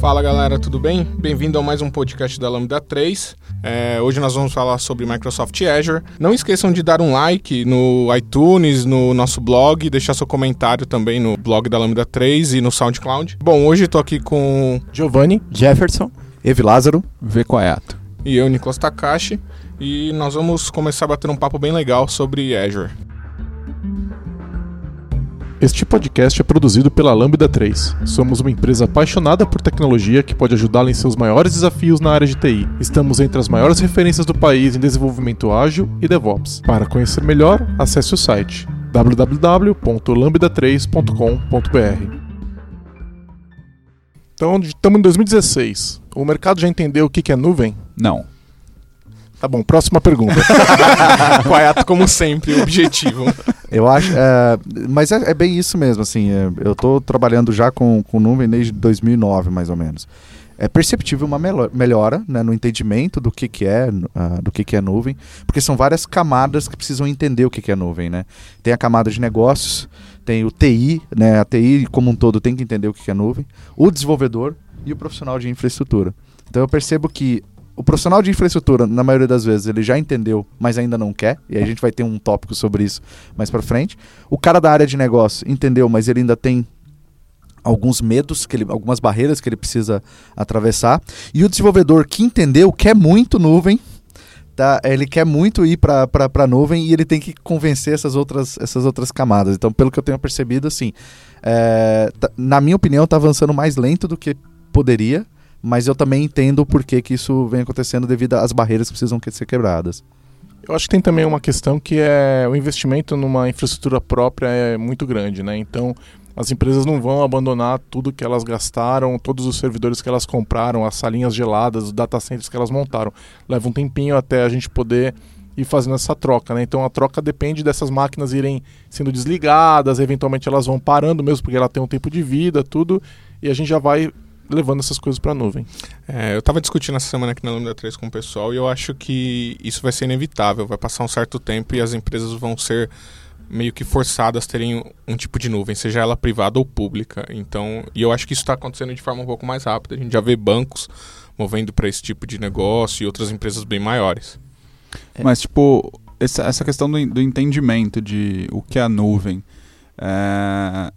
Fala galera, tudo bem? Bem-vindo a mais um podcast da Lambda 3. É, hoje nós vamos falar sobre Microsoft Azure. Não esqueçam de dar um like no iTunes, no nosso blog, deixar seu comentário também no blog da Lambda 3 e no SoundCloud. Bom, hoje estou aqui com Giovanni, Jefferson, Evi Lázaro, V. Coato. e eu, Nicolas Takashi, e nós vamos começar a bater um papo bem legal sobre Azure. Este podcast é produzido pela Lambda 3. Somos uma empresa apaixonada por tecnologia que pode ajudá-la em seus maiores desafios na área de TI. Estamos entre as maiores referências do país em desenvolvimento ágil e DevOps. Para conhecer melhor, acesse o site www.lambda3.com.br. Então, estamos em 2016. O mercado já entendeu o que é nuvem? Não. Tá bom, próxima pergunta. Quaiato, como sempre, objetivo. Eu acho, é, mas é, é bem isso mesmo, assim, é, eu estou trabalhando já com, com nuvem desde 2009, mais ou menos. É perceptível uma melhora né, no entendimento do que, que é ah, do que, que é nuvem, porque são várias camadas que precisam entender o que, que é nuvem, né? Tem a camada de negócios, tem o TI, né? A TI como um todo tem que entender o que, que é nuvem, o desenvolvedor e o profissional de infraestrutura. Então eu percebo que o profissional de infraestrutura, na maioria das vezes, ele já entendeu, mas ainda não quer, e aí a gente vai ter um tópico sobre isso mais pra frente. O cara da área de negócio entendeu, mas ele ainda tem alguns medos, que ele, algumas barreiras que ele precisa atravessar. E o desenvolvedor que entendeu, quer muito nuvem, tá? ele quer muito ir para a nuvem e ele tem que convencer essas outras, essas outras camadas. Então, pelo que eu tenho percebido, assim, é, tá- na minha opinião, está avançando mais lento do que poderia, mas eu também entendo o porquê que isso vem acontecendo devido às barreiras que precisam que- ser quebradas. Eu acho que tem também uma questão que é o investimento numa infraestrutura própria é muito grande, né? Então as empresas não vão abandonar tudo que elas gastaram, todos os servidores que elas compraram, as salinhas geladas, os data centers que elas montaram. Leva um tempinho até a gente poder ir fazendo essa troca, né? Então a troca depende dessas máquinas irem sendo desligadas, eventualmente elas vão parando mesmo porque ela tem um tempo de vida, tudo, e a gente já vai levando essas coisas para a nuvem. É, eu estava discutindo essa semana aqui na Lambda 3 com o pessoal e eu acho que isso vai ser inevitável. Vai passar um certo tempo e as empresas vão ser meio que forçadas a terem um tipo de nuvem, seja ela privada ou pública. Então, e eu acho que isso está acontecendo de forma um pouco mais rápida. A gente já vê bancos movendo para esse tipo de negócio e outras empresas bem maiores. Mas, tipo, essa, essa questão do, do entendimento de o que é a nuvem. é,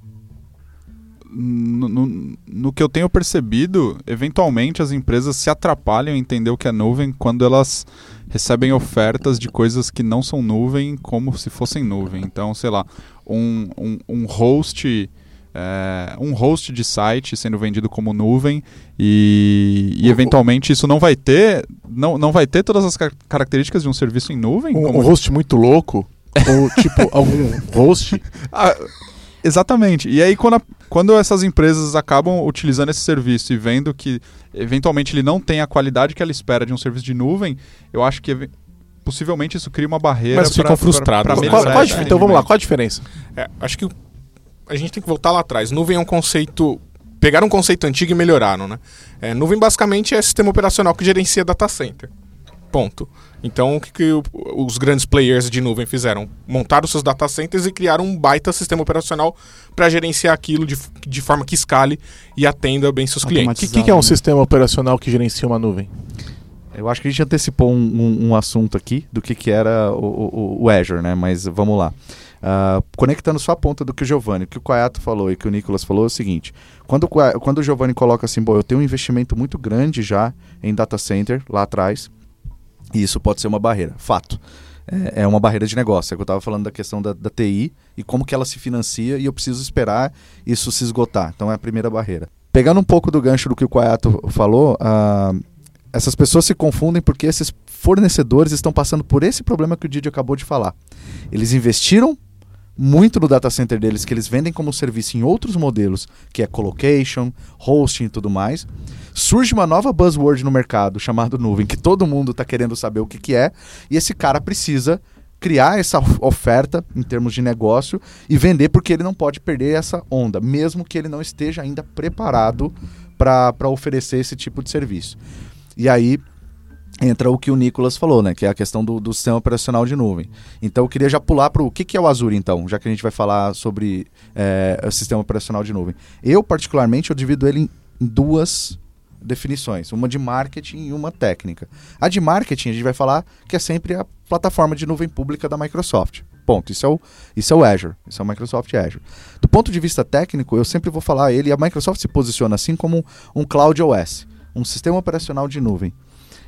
No, no- no que eu tenho percebido, eventualmente as empresas se atrapalham em entender o que é nuvem quando elas recebem ofertas de coisas que não são nuvem como se fossem nuvem. Então, sei lá, um, um, um host. é, um host de site sendo vendido como nuvem e, e eventualmente isso não vai ter não, não vai ter todas as car- características de um serviço em nuvem Um, como- um host muito louco, ou tipo algum host Ah, exatamente e aí quando, a- quando essas empresas acabam utilizando esse serviço e vendo que eventualmente ele não tem a qualidade que ela espera de um serviço de nuvem eu acho que possivelmente isso cria uma barreira Mas ficam frustrados, pra né? Então vamos lá, qual a diferença? É, acho que a gente tem que voltar lá atrás. Nuvem é um conceito. Pegaram um conceito antigo e melhoraram, né? É, nuvem basicamente é sistema operacional que gerencia data center. Ponto. Então, o que, que o- os grandes players de nuvem fizeram? Montaram seus data centers e criaram um baita sistema operacional para gerenciar aquilo de, de forma que escale e atenda bem seus O clientes. que, que, que é um sistema operacional que gerencia uma nuvem? Eu acho que a gente antecipou um, um- um assunto aqui do que, que era o, o- o Azure, né? Mas vamos lá. Ah, conectando só a ponta do que o Giovanni, que o Quayato falou e que o Nicolas falou é o seguinte: quando, o Qua- quando o Giovanni coloca assim, bom, eu tenho um investimento muito grande já em data center lá atrás, e isso pode ser uma barreira. Fato. É, é uma barreira de negócio. É que eu estava falando da questão da, da TI e como que ela se financia e eu preciso esperar isso se esgotar. Então é a primeira barreira. Pegando um pouco do gancho do que o Quayato falou, ah, essas pessoas se confundem porque esses fornecedores estão passando por esse problema que o Didi acabou de falar. Eles investiram muito no data center deles, que eles vendem como serviço em outros modelos, que é colocation, hosting e tudo mais. Surge uma nova buzzword no mercado chamado nuvem, que todo mundo está querendo saber o que, que é, e esse cara precisa criar essa of- oferta em termos de negócio e vender porque ele não pode perder essa onda, mesmo que ele não esteja ainda preparado para oferecer esse tipo de serviço. E aí entra o que o Nicolas falou, né? Que é a questão do, do sistema operacional de nuvem. Então eu queria já pular para o que, que é o Azure, então, já que a gente vai falar sobre é, o sistema operacional de nuvem. Eu, particularmente, eu divido ele em duas definições, uma de marketing e uma técnica. A de marketing a gente vai falar que é sempre a plataforma de nuvem pública da Microsoft. Ponto. Isso é o, isso é o Azure. Isso é o Microsoft Azure. Do ponto de vista técnico, eu sempre vou falar ele, a Microsoft se posiciona assim como um Cloud OS, um sistema operacional de nuvem.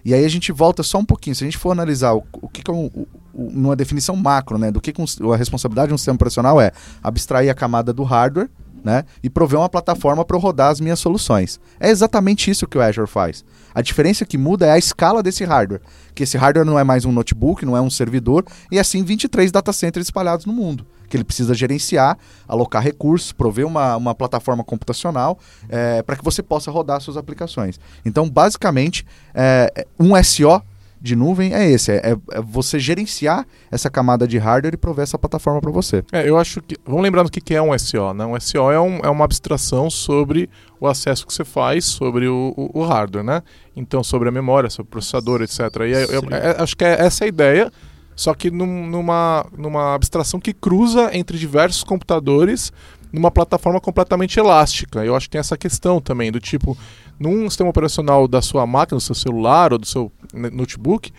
E aí a gente volta só um pouquinho. Se a gente for analisar o, o que, que é um, o, numa definição macro, né, do que, que um, a responsabilidade de um sistema operacional é abstrair a camada do hardware né, e prover uma plataforma para rodar as minhas soluções. É exatamente isso que o Azure faz. A diferença que muda é a escala desse hardware, que esse hardware não é mais um notebook, não é um servidor, e assim 23 data centers espalhados no mundo, que ele precisa gerenciar, alocar recursos, prover uma, uma plataforma computacional é, para que você possa rodar suas aplicações. Então, basicamente, é, um SO de nuvem é esse: é, é, você gerenciar essa camada de hardware e prover essa plataforma para você. É, eu acho que. Vamos lembrar do que é um SO, né? Um SO é, um, é uma abstração sobre o acesso que você faz sobre o, o, o hardware, né? Então, sobre a memória, sobre o processador, etc. E eu, eu, é, acho que é essa a ideia, só que num, numa, numa abstração que cruza entre diversos computadores numa plataforma completamente elástica. Eu acho que tem essa questão também, do tipo, num sistema operacional da sua máquina, do seu celular ou do seu notebook,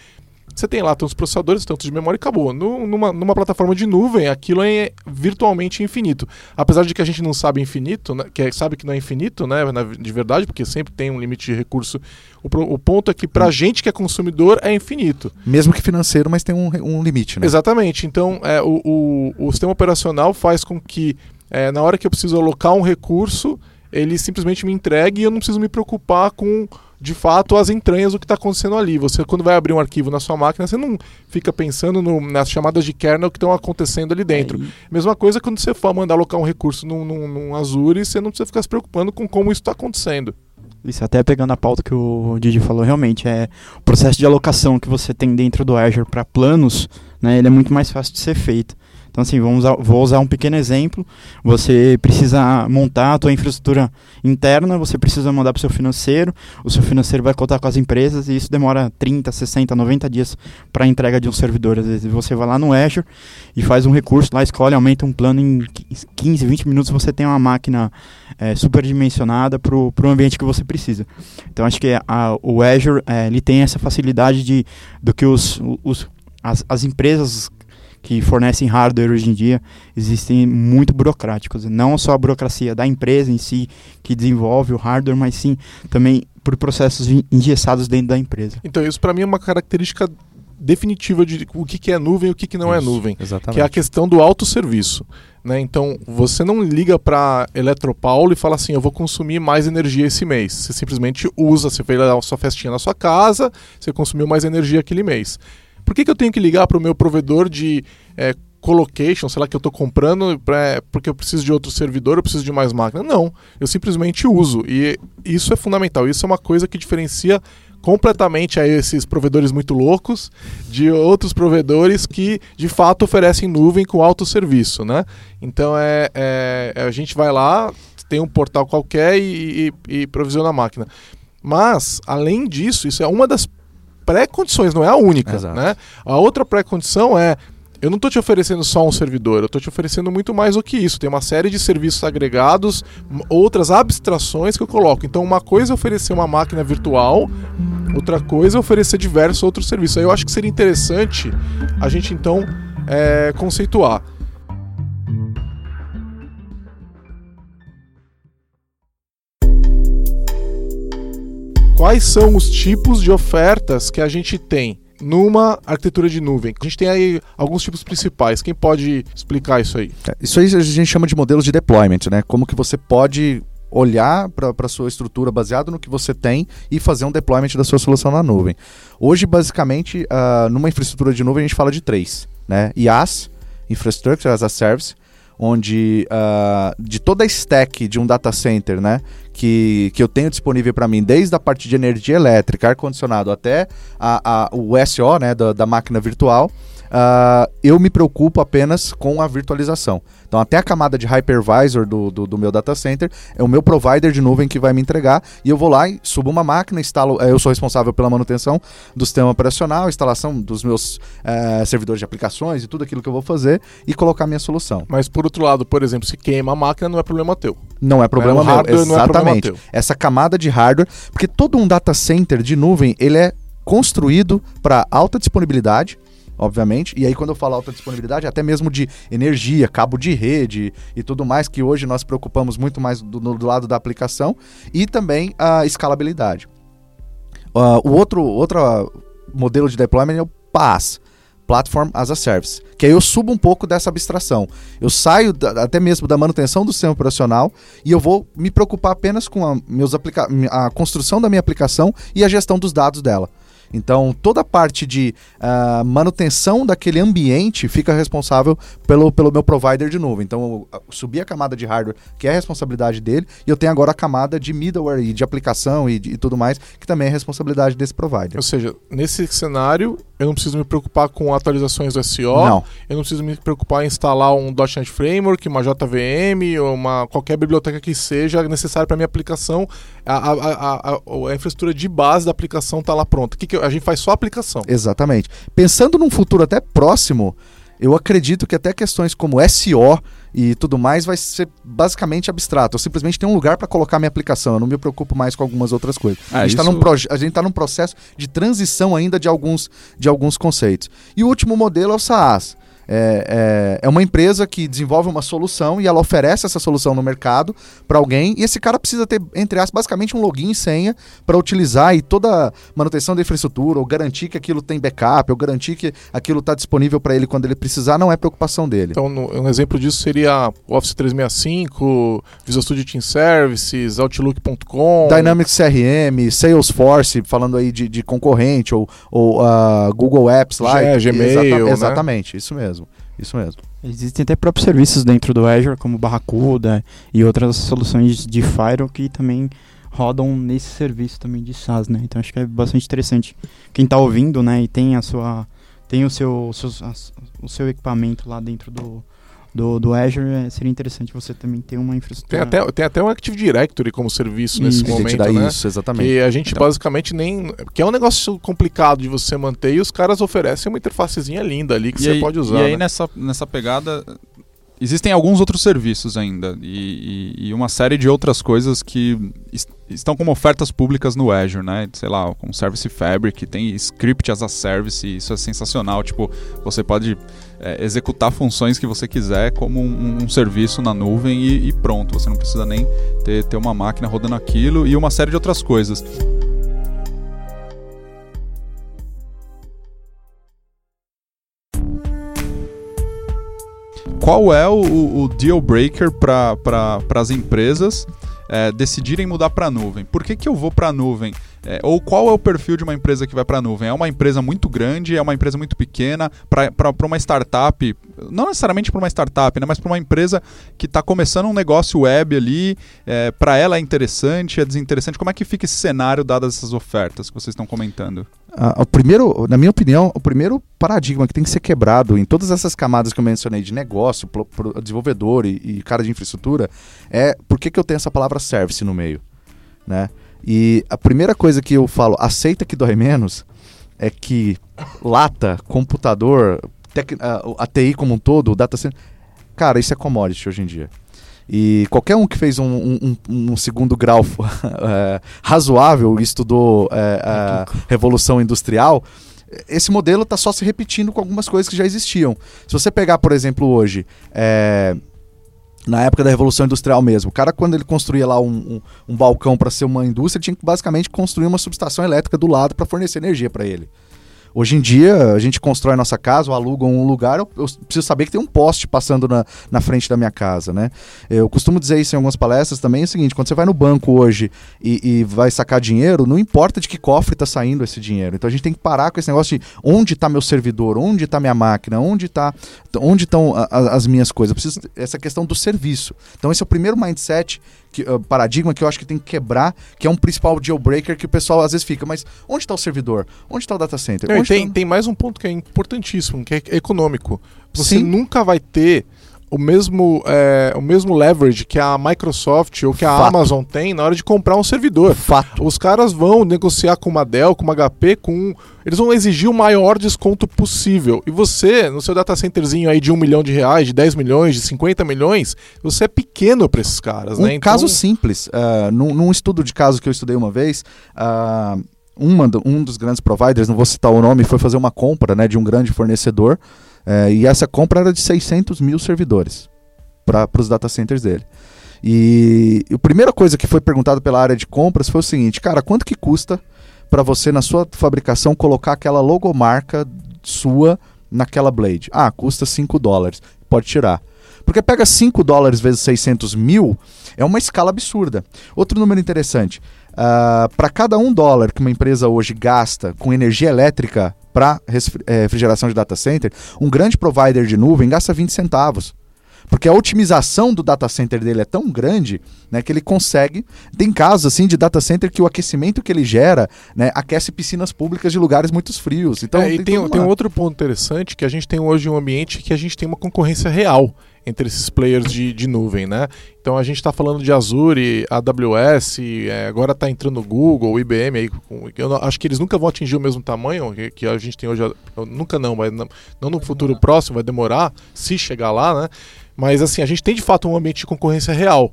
você tem lá tantos processadores, tantos de memória e acabou. No, numa, numa plataforma de nuvem, aquilo é virtualmente infinito. Apesar de que a gente não sabe infinito, né, que é, sabe que não é infinito, né, na, de verdade, porque sempre tem um limite de recurso. O, o ponto é que pra hum. gente que é consumidor é infinito. Mesmo que financeiro, mas tem um, um limite, né? Exatamente. Então, é, o, o, o sistema operacional faz com que, é, na hora que eu preciso alocar um recurso, ele simplesmente me entregue e eu não preciso me preocupar com de fato as entranhas do que está acontecendo ali. Você, quando vai abrir um arquivo na sua máquina, você não fica pensando no, nas chamadas de kernel que estão acontecendo ali dentro. É, Mesma coisa quando você for mandar alocar um recurso num, num, num Azure, você não precisa ficar se preocupando com como isso está acontecendo. Isso, até pegando a pauta que o Didi falou, realmente, é o processo de alocação que você tem dentro do Azure para planos, né, ele é muito mais fácil de ser feito. Então, assim, vamos usar, vou usar um pequeno exemplo. Você precisa montar a tua infraestrutura interna, você precisa mandar para o seu financeiro, o seu financeiro vai contar com as empresas e isso demora 30, 60, 90 dias para a entrega de um servidor. Às vezes você vai lá no Azure e faz um recurso lá, escolhe, aumenta um plano em 15, 20 minutos você tem uma máquina é, superdimensionada para o ambiente que você precisa. Então, acho que a, o Azure é, ele tem essa facilidade de, do que os, os as, as empresas que fornecem hardware hoje em dia existem muito burocráticos. Não só a burocracia da empresa em si que desenvolve o hardware, mas sim também por processos engessados dentro da empresa. Então isso para mim é uma característica definitiva de o que, é nuvem e o que, que não é Isso, é nuvem, exatamente. que é a questão do autosserviço. Né? Então, você não liga para Eletropaulo e fala assim, eu vou consumir mais energia esse mês. Você simplesmente usa, você fez a sua festinha na sua casa, você consumiu mais energia aquele mês. Por que, que eu tenho que ligar para o meu provedor de é, colocation, sei lá, que eu estou comprando pra, porque eu preciso de outro servidor, eu preciso de mais máquina? Não, eu simplesmente uso. E isso é fundamental. Isso é uma coisa que diferencia completamente a esses provedores muito loucos de outros provedores que de fato oferecem nuvem com alto serviço, né? Então é, é a gente vai lá, tem um portal qualquer e, e, e provisiona a máquina. Mas, além disso, isso é uma das pré-condições, não é a única. Né? A outra pré-condição é eu não estou te oferecendo só um servidor, eu estou te oferecendo muito mais do que isso. Tem uma série de serviços agregados, outras abstrações que eu coloco. Então, uma coisa é oferecer uma máquina virtual, outra coisa é oferecer diversos outros serviços. Aí eu acho que seria interessante a gente então é, conceituar. Quais são os tipos de ofertas que a gente tem numa arquitetura de nuvem. A gente tem aí alguns tipos principais. Quem pode explicar isso aí? É, isso aí a gente chama de modelos de deployment, né? Como que você pode olhar para a sua estrutura baseado no que você tem e fazer um deployment da sua solução na nuvem. Hoje, basicamente, uh, numa infraestrutura de nuvem, a gente fala de três, né? IaaS, Infrastructure as a Service, onde uh, de toda a stack de um data center, né, que, que eu tenho disponível para mim, desde a parte de energia elétrica, ar-condicionado, até a, a, o SO, né, da, da máquina virtual, uh, eu me preocupo apenas com a virtualização. Então, até a camada de hypervisor do, do, do, meu data center é o meu provider de nuvem que vai me entregar e eu vou lá e subo uma máquina, instalo. Eh, eu sou responsável pela manutenção do sistema operacional, instalação dos meus uh, servidores de aplicações e tudo aquilo que eu vou fazer e colocar minha solução. Mas, por outro lado, por exemplo, se queima a máquina, não é problema teu. não é problema o meu. hardware não é problema Exatamente. Essa camada de hardware, porque todo um data center de nuvem, ele é construído para alta disponibilidade, obviamente. E aí quando eu falo alta disponibilidade, até mesmo de energia, cabo de rede e tudo mais, que hoje nós preocupamos muito mais do, do lado da aplicação, e também a escalabilidade. Ah, o outro, outro modelo de deployment é o PaaS, Platform as a Service, que aí eu subo um pouco dessa abstração. Eu saio da- até mesmo da manutenção do sistema operacional e eu vou me preocupar apenas com a, meus aplica a construção da minha aplicação e a gestão dos dados dela. Então, toda a parte de ah, manutenção daquele ambiente fica responsável pelo, pelo meu provider de nuvem. Então, eu ah, subi a camada de hardware, que é a responsabilidade dele, e eu tenho agora a camada de middleware e de aplicação e, de- e tudo mais, que também é responsabilidade desse provider. Ou seja, nesse cenário, eu não preciso me preocupar com atualizações do SO, Não. eu não preciso me preocupar em instalar um .NET Framework, uma JVM, ou uma, qualquer biblioteca que seja necessária para minha aplicação. A, a, a, a- a infraestrutura de base da aplicação está lá pronta. Que que a gente faz só a aplicação. Exatamente. Pensando num futuro até próximo, eu acredito que até questões como SO e tudo mais vai ser basicamente abstrato. Eu simplesmente tenho um lugar para colocar minha aplicação. Eu não me preocupo mais com algumas outras coisas. Ah, a, gente tá isso- num proje- está num processo de transição ainda de alguns, de alguns conceitos. E o último modelo é o SaaS. É, é, é uma empresa que desenvolve uma solução e ela oferece essa solução no mercado para alguém e esse cara precisa ter, entre aspas, basicamente um login e senha para utilizar e toda a manutenção da infraestrutura, ou garantir que aquilo tem backup, ou garantir que aquilo está disponível para ele quando ele precisar, não é preocupação dele. Então, no- um exemplo disso seria Office 365, Visual Studio Team Services, Outlook.com. Dynamics CRM, Salesforce, falando aí de, de concorrente, ou, ou ah, Google Apps lá. E- Gmail, exata- né? Exatamente, isso mesmo. Isso mesmo. Existem até próprios serviços dentro do Azure, como Barracuda e outras soluções de Firewall que também rodam nesse serviço também de SaaS, né? Então acho que é bastante interessante. Quem está ouvindo, né, e tem a sua tem o seu seus- as- o seu equipamento lá dentro do do, do Azure, é, seria interessante você também ter uma Tem infraestrutura. até, tem até um Active Directory como serviço nesse Isso. A gente momento, dá né? isso, exatamente. Que a gente Então- basicamente nem. Que é um negócio complicado de você manter e os caras oferecem uma interfacezinha linda ali que E você aí- pode usar. E aí né? nessa, nessa pegada existem alguns outros serviços ainda e, e- e uma série de outras coisas que es- estão como ofertas públicas no Azure, né? Sei lá, com Service Fabric, tem Script as a Service, isso é sensacional. Tipo, você pode é, executar funções que você quiser como um, um serviço na nuvem e, e pronto. Você não precisa nem ter, ter uma máquina rodando aquilo e uma série de outras coisas. Qual é o, o- deal breaker para pra, as empresas é, decidirem mudar para nuvem? Por que, que eu vou para nuvem? É, ou qual é o perfil de uma empresa que vai para a nuvem? É uma empresa muito grande? É uma empresa muito pequena? Para uma startup, não necessariamente para uma startup, né, mas para uma empresa que está começando um negócio web ali, é, para ela é interessante, é desinteressante? Como é que fica esse cenário dadas essas ofertas que vocês estão comentando? Ah, o primeiro, na minha opinião, o primeiro paradigma que tem que ser quebrado em todas essas camadas que eu mencionei de negócio, pro- pro- desenvolvedor e, e cara de infraestrutura é por que, que eu tenho essa palavra service no meio, né? E a primeira coisa que eu falo, aceita que dói menos, é que lata, computador, tec- a, a TI como um todo, o data center, cara, isso é commodity hoje em dia. E qualquer um que fez um, um- um- um segundo grau eh, razoável e estudou eh, a Revolução Industrial, esse modelo está só se repetindo com algumas coisas que já existiam. Se você pegar, por exemplo, hoje, eh, na época da Revolução Industrial mesmo, o cara, quando ele construía lá um, um- um balcão para ser uma indústria, tinha que basicamente construir uma subestação elétrica do lado para fornecer energia para ele. Hoje em dia, a gente constrói nossa casa, ou aluga um lugar, eu, eu preciso saber que tem um poste passando na, na frente da minha casa, né? Eu costumo dizer isso em algumas palestras também, é o seguinte, quando você vai no banco hoje e, e vai sacar dinheiro, não importa de que cofre está saindo esse dinheiro. Então a gente tem que parar com esse negócio de onde está meu servidor, onde está minha máquina, onde está onde estão as minhas coisas. Eu preciso essa questão do serviço. Então esse é o primeiro mindset que, uh, paradigma que eu acho que tem que quebrar, que é um principal deal breaker que o pessoal às vezes fica, mas onde está o servidor? Onde está o data center? Não, Onde tem, tá- tem mais um ponto que é importantíssimo, que é econômico. Você Sim. nunca vai ter o mesmo, é, o mesmo leverage que a Microsoft ou que a Fato. Amazon tem na hora de comprar um servidor. Fato. Os caras vão negociar com uma Dell, com uma HP, com. Eles vão exigir o maior desconto possível. E você, no seu data centerzinho aí de 1 milhão de reais, de 10 milhões, de 50 milhões, você é pequeno para esses caras, Um né? Então, caso simples, ah, num, num estudo de caso que eu estudei uma vez, ah, uma um dos grandes providers, não vou citar o nome, foi fazer uma compra né, de um grande fornecedor, eh, e essa compra era de 600 mil servidores para os data centers dele. E a primeira coisa que foi perguntada pela área de compras foi o seguinte, cara, quanto que custa para você na sua fabricação colocar aquela logomarca sua naquela blade? Ah, custa 5 dólares. Pode tirar. Porque pega 5 dólares vezes 600 mil, é uma escala absurda. Outro número interessante: para cada um dólar que uma empresa hoje gasta com energia elétrica para refrigeração de data center, um grande provider de nuvem gasta 20 centavos. Porque a otimização do data center dele é tão grande né, que ele consegue. Tem casos assim de data center que o aquecimento que ele gera né, aquece piscinas públicas de lugares muito frios. Então, É, e tem, tem uma- um outro ponto interessante que a gente tem hoje um ambiente que a gente tem uma concorrência real entre esses players de, de nuvem, né? Então a gente está falando de Azure, AWS, é, agora está entrando o Google, IBM aí. eu não- acho que eles nunca vão atingir o mesmo tamanho que, que a gente tem hoje. Nunca não, mas não, não no futuro próximo, vai demorar, se chegar lá, né? Mas assim, a gente tem de fato um ambiente de concorrência real.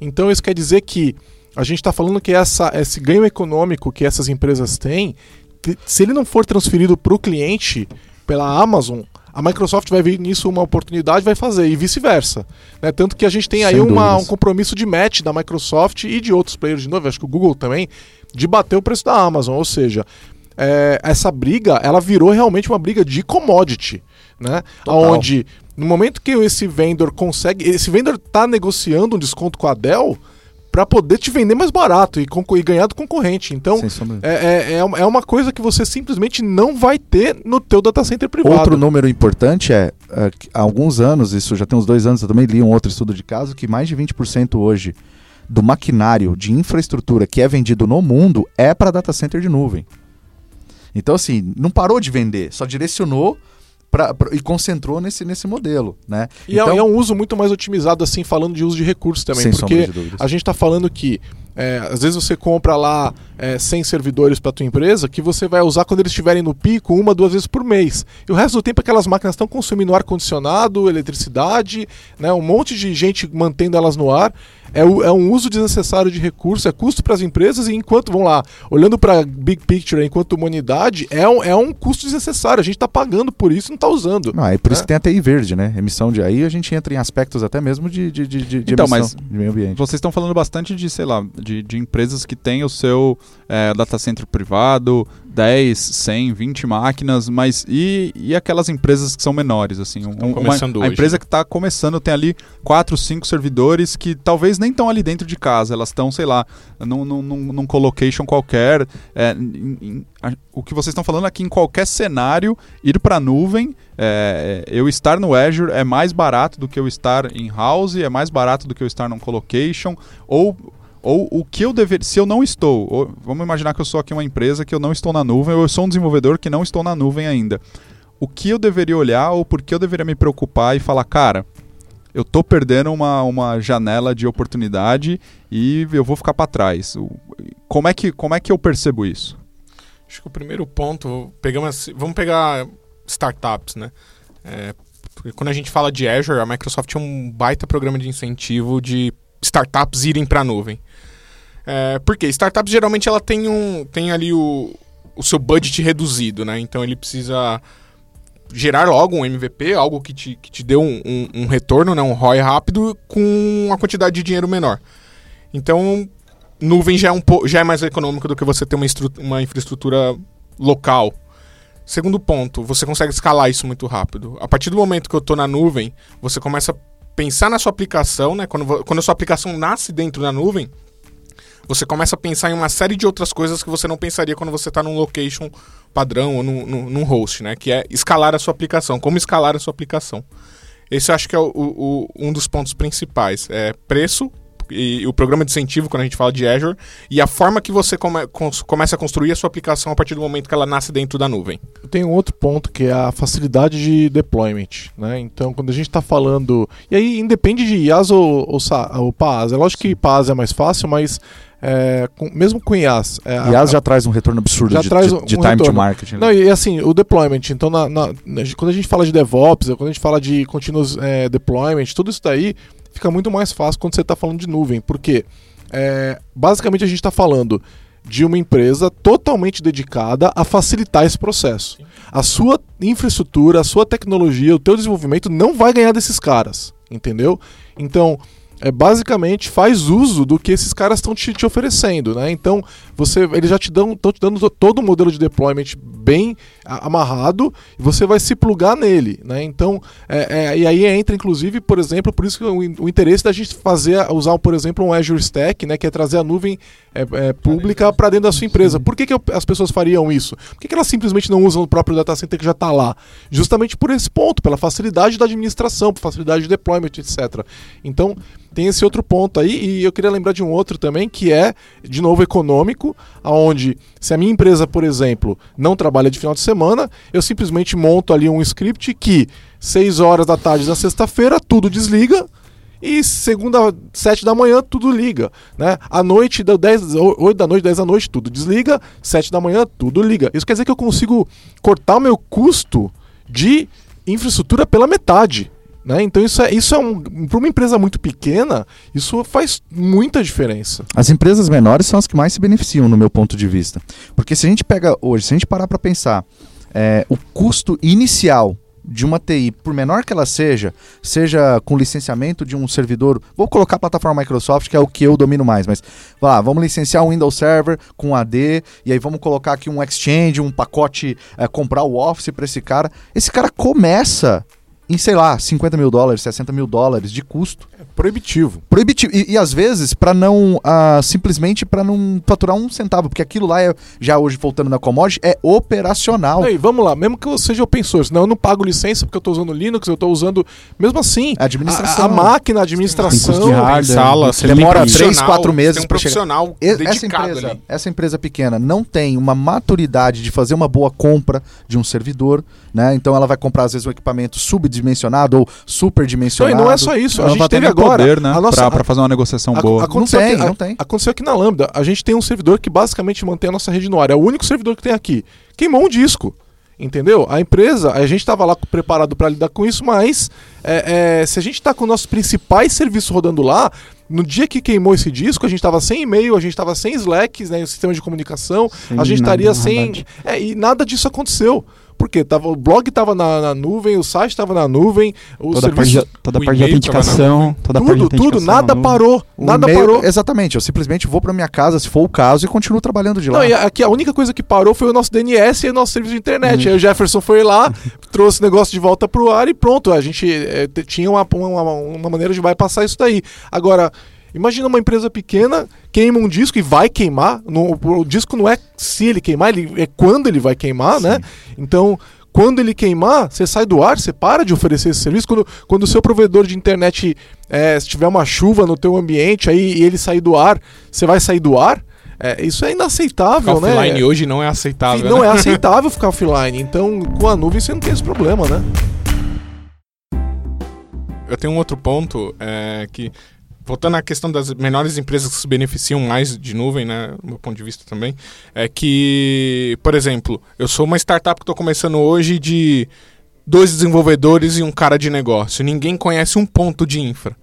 Então isso quer dizer que a gente está falando que essa, esse ganho econômico que essas empresas têm, se ele não for transferido para o cliente pela Amazon, a Microsoft vai ver nisso uma oportunidade e vai fazer, e vice-versa. né? Tanto que a gente tem aí Sem uma- dúvidas. um compromisso de match da Microsoft e de outros players de novo, acho que o Google também, de bater o preço da Amazon. Ou seja, é, essa briga ela virou realmente uma briga de commodity. Né? Total. Onde, no momento que esse vendor consegue. Esse vendor está negociando um desconto com a Dell para poder te vender mais barato e, e ganhar do concorrente. Então, é, é, é uma- é uma coisa que você simplesmente não vai ter no teu data center privado. Outro número importante é, é, há alguns anos, isso já tem uns dois anos, eu também li um outro estudo de caso, que mais de 20% hoje do maquinário de infraestrutura que é vendido no mundo é para data center de nuvem. Então, assim, não parou de vender, só direcionou pra, pra- e concentrou nesse, nesse modelo, né? E é- então, é, um uso muito mais otimizado, assim, falando de uso de recursos também. porque a gente está falando que é, às vezes você compra lá é, 100 servidores para tua empresa que você vai usar quando eles estiverem no pico uma, duas vezes por mês. E o resto do tempo aquelas máquinas estão consumindo ar-condicionado, eletricidade, né, um monte de gente mantendo elas no ar. É, o- é um uso desnecessário de recursos, é custo para as empresas e enquanto, vamos lá, olhando para big picture enquanto humanidade, é um, é um custo desnecessário. A gente está pagando por isso e não está usando. Não, é por isso É. que tem a TI verde, né? Emissão de aí a gente entra em aspectos até mesmo de, de, de, de Então, emissão mas de meio ambiente. Vocês estão falando bastante de, sei lá, de, de empresas que têm o seu é, data center privado, 10, 100, 20 máquinas, mas e, e aquelas empresas que são menores, assim? Um, uma- a empresa que está começando tem ali 4, 5 servidores que talvez nem estão ali dentro de casa, elas estão, sei lá, num, num, num, colocation qualquer. é, em- em- a- o que vocês estão falando aqui, em qualquer cenário, ir para a nuvem, é, eu estar no Azure é mais barato do que eu estar em house, é mais barato do que eu estar num colocation, ou ou o que eu deveria, se eu não estou, ou- vamos imaginar que eu sou aqui uma empresa que eu não estou na nuvem, ou eu sou um desenvolvedor que não estou na nuvem ainda. O que eu deveria olhar ou por que eu deveria me preocupar e falar, cara, eu estou perdendo uma, uma janela de oportunidade e eu vou ficar para trás. Como é, que, como é que eu percebo isso? Acho que o primeiro ponto, pegamos, vamos pegar startups, né? É, quando a gente fala de Azure, a Microsoft tinha um baita programa de incentivo de startups irem para a nuvem. É, porque startups geralmente ela tem um tem ali o, o seu budget reduzido, né? Então ele precisa gerar logo um MVP, algo que te, que te dê um, um- um retorno, né? um ROI rápido com uma quantidade de dinheiro menor. Então, nuvem já é, um já é mais econômico do que você ter uma, uma infraestrutura local. Segundo ponto, você consegue escalar isso muito rápido. A partir do momento que eu estou na nuvem, você começa a pensar na sua aplicação, né? Quando, quando a sua aplicação nasce dentro da nuvem, você começa a pensar em uma série de outras coisas que você não pensaria quando você está num location padrão ou num, num, num host, né? Que é escalar a sua aplicação. Como escalar a sua aplicação. Esse eu acho que é o- o- um dos pontos principais. É preço, e, o programa de incentivo quando a gente fala de Azure e a forma que você come, começa a construir a sua aplicação a partir do momento que ela nasce dentro da nuvem. Tem um outro ponto que é a facilidade de deployment, né? Então, quando a gente está falando, e aí independe de IaaS ou, ou, ou PaaS. É lógico que PaaS é mais fácil, mas é, com- mesmo com IaaS, é, a- IaaS já traz um retorno absurdo Já de, traz de- de um time to retorno. market. né? Não, e assim, o deployment, então na, na- na- quando a gente fala de DevOps, quando a gente fala de continuous é, deployment, tudo isso daí fica muito mais fácil quando você está falando de nuvem, porque é, basicamente a gente está falando de uma empresa totalmente dedicada a facilitar esse processo. A sua infraestrutura, a sua tecnologia, o teu desenvolvimento não vai ganhar desses caras, entendeu? Então, é, basicamente faz uso do que esses caras estão te, te oferecendo, né? Então, você, eles já te dão, estão te dando to- todo o modelo de deployment bem amarrado e você vai se plugar nele, né? Então, é, é, e aí entra, inclusive, por exemplo, por isso que o, o interesse da gente fazer, usar, por exemplo, um Azure Stack, né? Que é trazer a nuvem é, é, pública para dentro da sua empresa. Por que, que as pessoas fariam isso? Por que, que elas simplesmente não usam o próprio data center que já está lá? Justamente por esse ponto, pela facilidade da administração, por facilidade de deployment, etc. Então, tem esse outro ponto aí, e eu queria lembrar de um outro também, que é, de novo, econômico, aonde se a minha empresa, por exemplo, não trabalha de final de semana, eu simplesmente monto ali um script que 6 horas da tarde da sexta-feira tudo desliga e segunda, 7 da manhã, tudo liga. Né? À noite, da 10, 8 da noite, 10 da noite, tudo desliga, 7 da manhã, tudo liga. Isso quer dizer que eu consigo cortar o meu custo de infraestrutura pela metade. Né? Então isso é, isso é um, para uma empresa muito pequena, isso faz muita diferença. As empresas menores são as que mais se beneficiam, no meu ponto de vista. Porque se a gente pega hoje, se a gente parar para pensar, é, o custo inicial de uma TI, por menor que ela seja, seja com licenciamento de um servidor, vou colocar a plataforma Microsoft, que é o que eu domino mais, mas lá, vamos licenciar um Windows Server com AD, e aí vamos colocar aqui um Exchange, um pacote, é, comprar o Office para esse cara. Esse cara começa em, sei lá, 50 mil dólares, 60 mil dólares de custo É proibitivo. proibitivo. E, e às vezes, para não. ah, simplesmente para não faturar um centavo, porque aquilo lá é, já hoje voltando na commodity, é operacional. Aí, vamos lá, mesmo que eu seja open source, não, eu não pago licença porque eu estou usando Linux, eu estou usando. Mesmo assim, A administração. a, a máquina, a administração. Hardware, sala, você demora profissional, três, quatro você meses Tem um pra chegar. profissional E- Essa dedicado empresa, ali. essa empresa pequena não tem uma maturidade de fazer uma boa compra de um servidor, né? Então ela vai comprar às vezes um equipamento subdimensionado ou Não, e superdimensionado. não é só isso. A não gente ter teve agora. poder, né? a nossa, pra fazer uma negociação a- boa. aconteceu Não tem, aqui, não tem. Aconteceu aqui na Lambda. A gente tem um servidor que basicamente mantém a nossa rede no ar. É o único servidor que tem aqui. Queimou um disco. Entendeu? A empresa, a gente estava lá preparado para lidar com isso, mas é, é, se a gente está com nossos principais serviços rodando lá, no dia que queimou esse disco, a gente estava sem e-mail, a gente estava sem Slack, né, o sistema de comunicação, a gente estaria sem. É, e nada disso aconteceu. Porque tava, o blog estava na, na nuvem, o site estava na nuvem, o Toda a parte, serviço. de, toda parte de autenticação, toda a parte de Tudo, tudo, autenticação nada parou. O Nada parou. Exatamente, eu simplesmente vou para minha casa, se for o caso, e continuo trabalhando de lá. Não, e aqui a única coisa que parou foi o nosso DNS e o nosso serviço de internet. Uhum. Aí o Jefferson foi lá, trouxe o negócio de volta pro ar e pronto. A gente te- tinha uma, uma, uma maneira de bypassar isso daí. Agora, imagina uma empresa pequena queima um disco e vai queimar. No- o disco não é se ele queimar, ele, é quando ele vai queimar, né? Então. Quando ele queimar, você sai do ar, você para de oferecer esse serviço. Quando, quando o seu provedor de internet, eh, se tiver uma chuva no teu ambiente aí e ele sair do ar, você vai sair do ar? É, isso é inaceitável, Ficar né? offline hoje não é aceitável. não né? é aceitável ficar offline. Então, com a nuvem você não tem esse problema, né? Eu tenho um outro ponto é, que, voltando à questão das menores empresas que se beneficiam mais de nuvem, né, do meu ponto de vista também, é que, por exemplo, eu sou uma startup que estou começando hoje de dois desenvolvedores e um cara de negócio. Ninguém conhece um ponto de infra.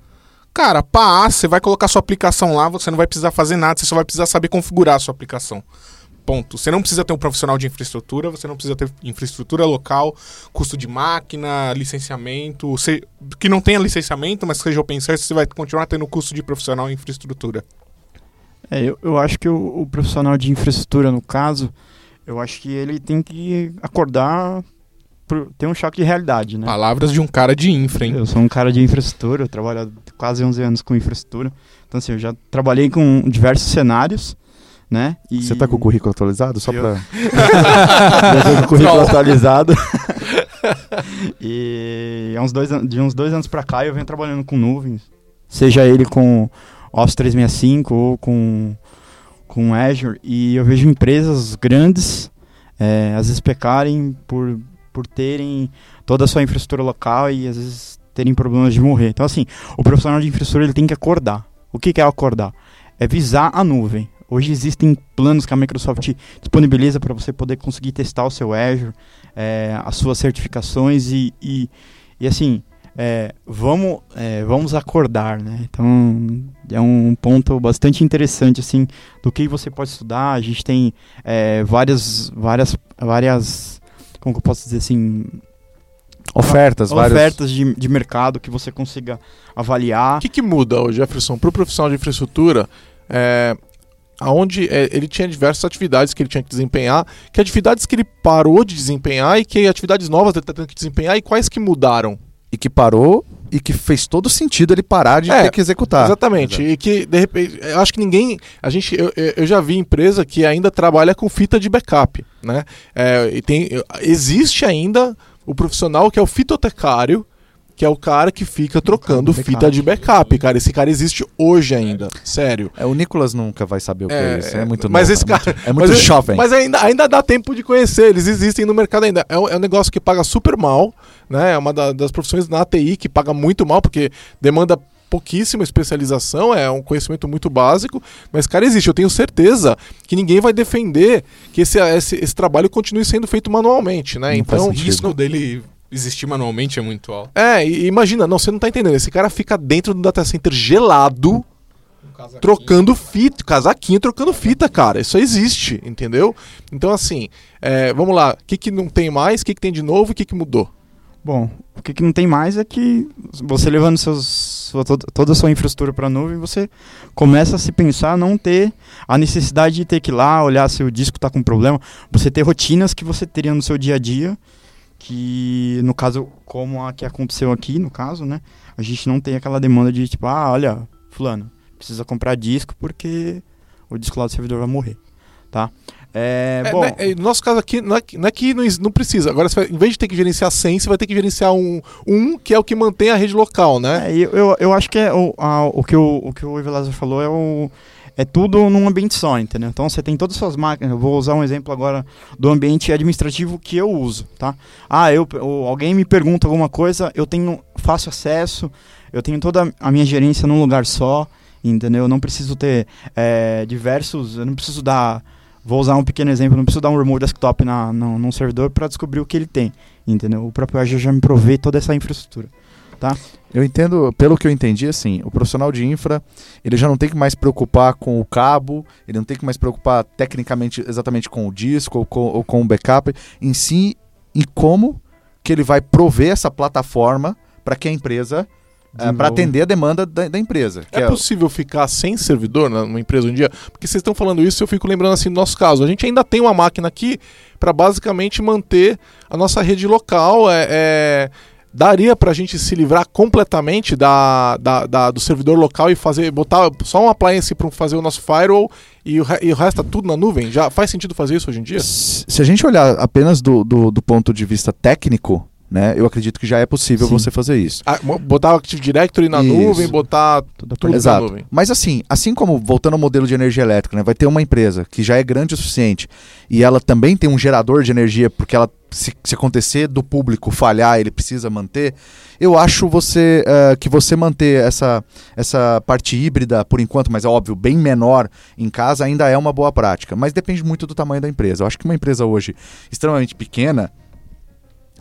Cara, pá, você vai colocar sua aplicação lá, você não vai precisar fazer nada, você só vai precisar saber configurar a sua aplicação. Ponto. Você não precisa ter um profissional de infraestrutura, você não precisa ter infraestrutura local, custo de máquina, licenciamento. Se, que não tenha licenciamento, mas seja open source, você vai continuar tendo custo de profissional em infraestrutura. É, eu, eu acho que o, o profissional de infraestrutura, no caso, eu acho que ele tem que acordar, por, ter um choque de realidade, né? Palavras de um cara de infra, hein? Eu sou um cara de infraestrutura, eu trabalho há quase 11 anos com infraestrutura. Então, assim, eu já trabalhei com diversos cenários, né? E Você tá com o currículo atualizado? Só Eu- já tô com o currículo atualizado. e há uns dois, de uns dois anos pra cá eu venho trabalhando com nuvens. Seja ele com Office 365 ou com, com Azure e eu vejo empresas grandes é, às vezes pecarem por, por terem toda a sua infraestrutura local e às vezes terem problemas de morrer. Então assim, o profissional de infraestrutura ele tem que acordar. O que, que é acordar? É visar a nuvem. Hoje existem planos que a Microsoft disponibiliza para você poder conseguir testar o seu Azure, é, as suas certificações e, e, e assim, é, vamos, é, vamos acordar, né? Então é um ponto bastante interessante assim do que você pode estudar. A gente tem é, várias, várias, várias, como que eu posso dizer assim, Ofertas, ofertas de, de mercado que você consiga avaliar. O que, que muda, Jefferson, para o profissional de infraestrutura? Aonde é, ele tinha diversas atividades que ele tinha que desempenhar, que atividades que ele parou de desempenhar e que atividades novas ele está tendo que desempenhar e quais que mudaram? E que parou e que fez todo sentido ele parar de É, ter que executar. Exatamente. E que, de repente, eu acho que ninguém. A gente, eu, eu eu já vi empresa que ainda trabalha com fita de backup. Né? É, e tem, existe ainda o profissional que é o fitotecário, que é o cara que fica trocando Backup. fita de backup, cara. Esse cara existe hoje ainda. Sério. É, o Nicolas nunca vai saber o que é, É, isso. É muito mas novo, esse é muito- cara- é muito mas, jovem. Mas ainda, ainda dá tempo de conhecer, eles existem no mercado ainda. É um, é um negócio que paga super mal, né? É uma da- das profissões na ATI que paga muito mal, porque demanda pouquíssima especialização, é um conhecimento muito básico, mas, cara, existe. Eu tenho certeza que ninguém vai defender que esse, esse, esse trabalho continue sendo feito manualmente, né? Não então, O risco dele existir manualmente é muito alto. é, e imagina, não, você não tá entendendo. Esse cara fica dentro do data center gelado, trocando fita, casaquinho trocando fita, cara. Isso existe, entendeu? Então, assim, é, vamos lá. O que, que não tem mais? O que, que tem de novo? O que, que mudou? Bom, o que, que não tem mais é que você levando seus, sua- toda- toda a sua infraestrutura para a nuvem, você começa a se pensar não ter a necessidade de ter que ir lá olhar se o disco está com problema. Você ter rotinas que você teria no seu dia a dia, que no caso, como a que aconteceu aqui, no caso, né? A gente não tem aquela demanda de tipo, ah, olha, fulano, precisa comprar disco porque o disco lá do servidor vai morrer, tá? É, É, bom, né, no nosso caso aqui, não é, que- não é que não, não precisa. Agora, vai- em vez de ter que gerenciar 100, você vai ter que gerenciar um, um que é o que mantém a rede local, né? É, eu, eu, eu acho que é o, a- o que o, o que o Evelazar falou é o é tudo num ambiente só, entendeu? Então você tem todas as suas máquinas. Eu vou usar um exemplo agora do ambiente administrativo que eu uso, tá? Ah, eu, alguém me pergunta alguma coisa, eu tenho fácil acesso, eu tenho toda a minha gerência num lugar só, entendeu? Eu não preciso ter é, diversos, eu não preciso dar Vou usar um pequeno exemplo, não preciso dar um remote desktop na, num servidor para descobrir o que ele tem, entendeu? O próprio Azure já me provê toda essa infraestrutura. Eu entendo, pelo que eu entendi, assim, o profissional de infra, ele já não tem que mais preocupar com o cabo, ele não tem que mais preocupar tecnicamente exatamente com o disco ou com, ou com o backup, em si, e como que ele vai prover essa plataforma para que a empresa, para Desenvolva. atender a demanda da, da empresa. que É possível ficar sem servidor numa empresa um dia? Porque vocês estão falando isso, eu fico lembrando assim do nosso caso. A gente ainda tem uma máquina aqui para basicamente manter a nossa rede local. É, é, daria para a gente se livrar completamente da, da- da- do servidor local e fazer botar só um appliance para fazer o nosso firewall e o, e o resto tá tudo na nuvem? Já faz sentido fazer isso hoje em dia? Se a gente olhar apenas do, do, do ponto de vista técnico, né, eu acredito que já é possível Sim. você fazer isso. Ah, botar o Active Directory na Isso. nuvem, botar Toda tudo Exato. na nuvem. Mas assim, assim como voltando ao modelo de energia elétrica, né, vai ter uma empresa que já é grande o suficiente e ela também tem um gerador de energia, porque ela se, se acontecer do público falhar, ele precisa manter. Eu acho você eh, que você manter essa, essa parte híbrida por enquanto, mas é óbvio, bem menor em casa, ainda é uma boa prática. Mas depende muito do tamanho da empresa. Eu acho que uma empresa hoje extremamente pequena,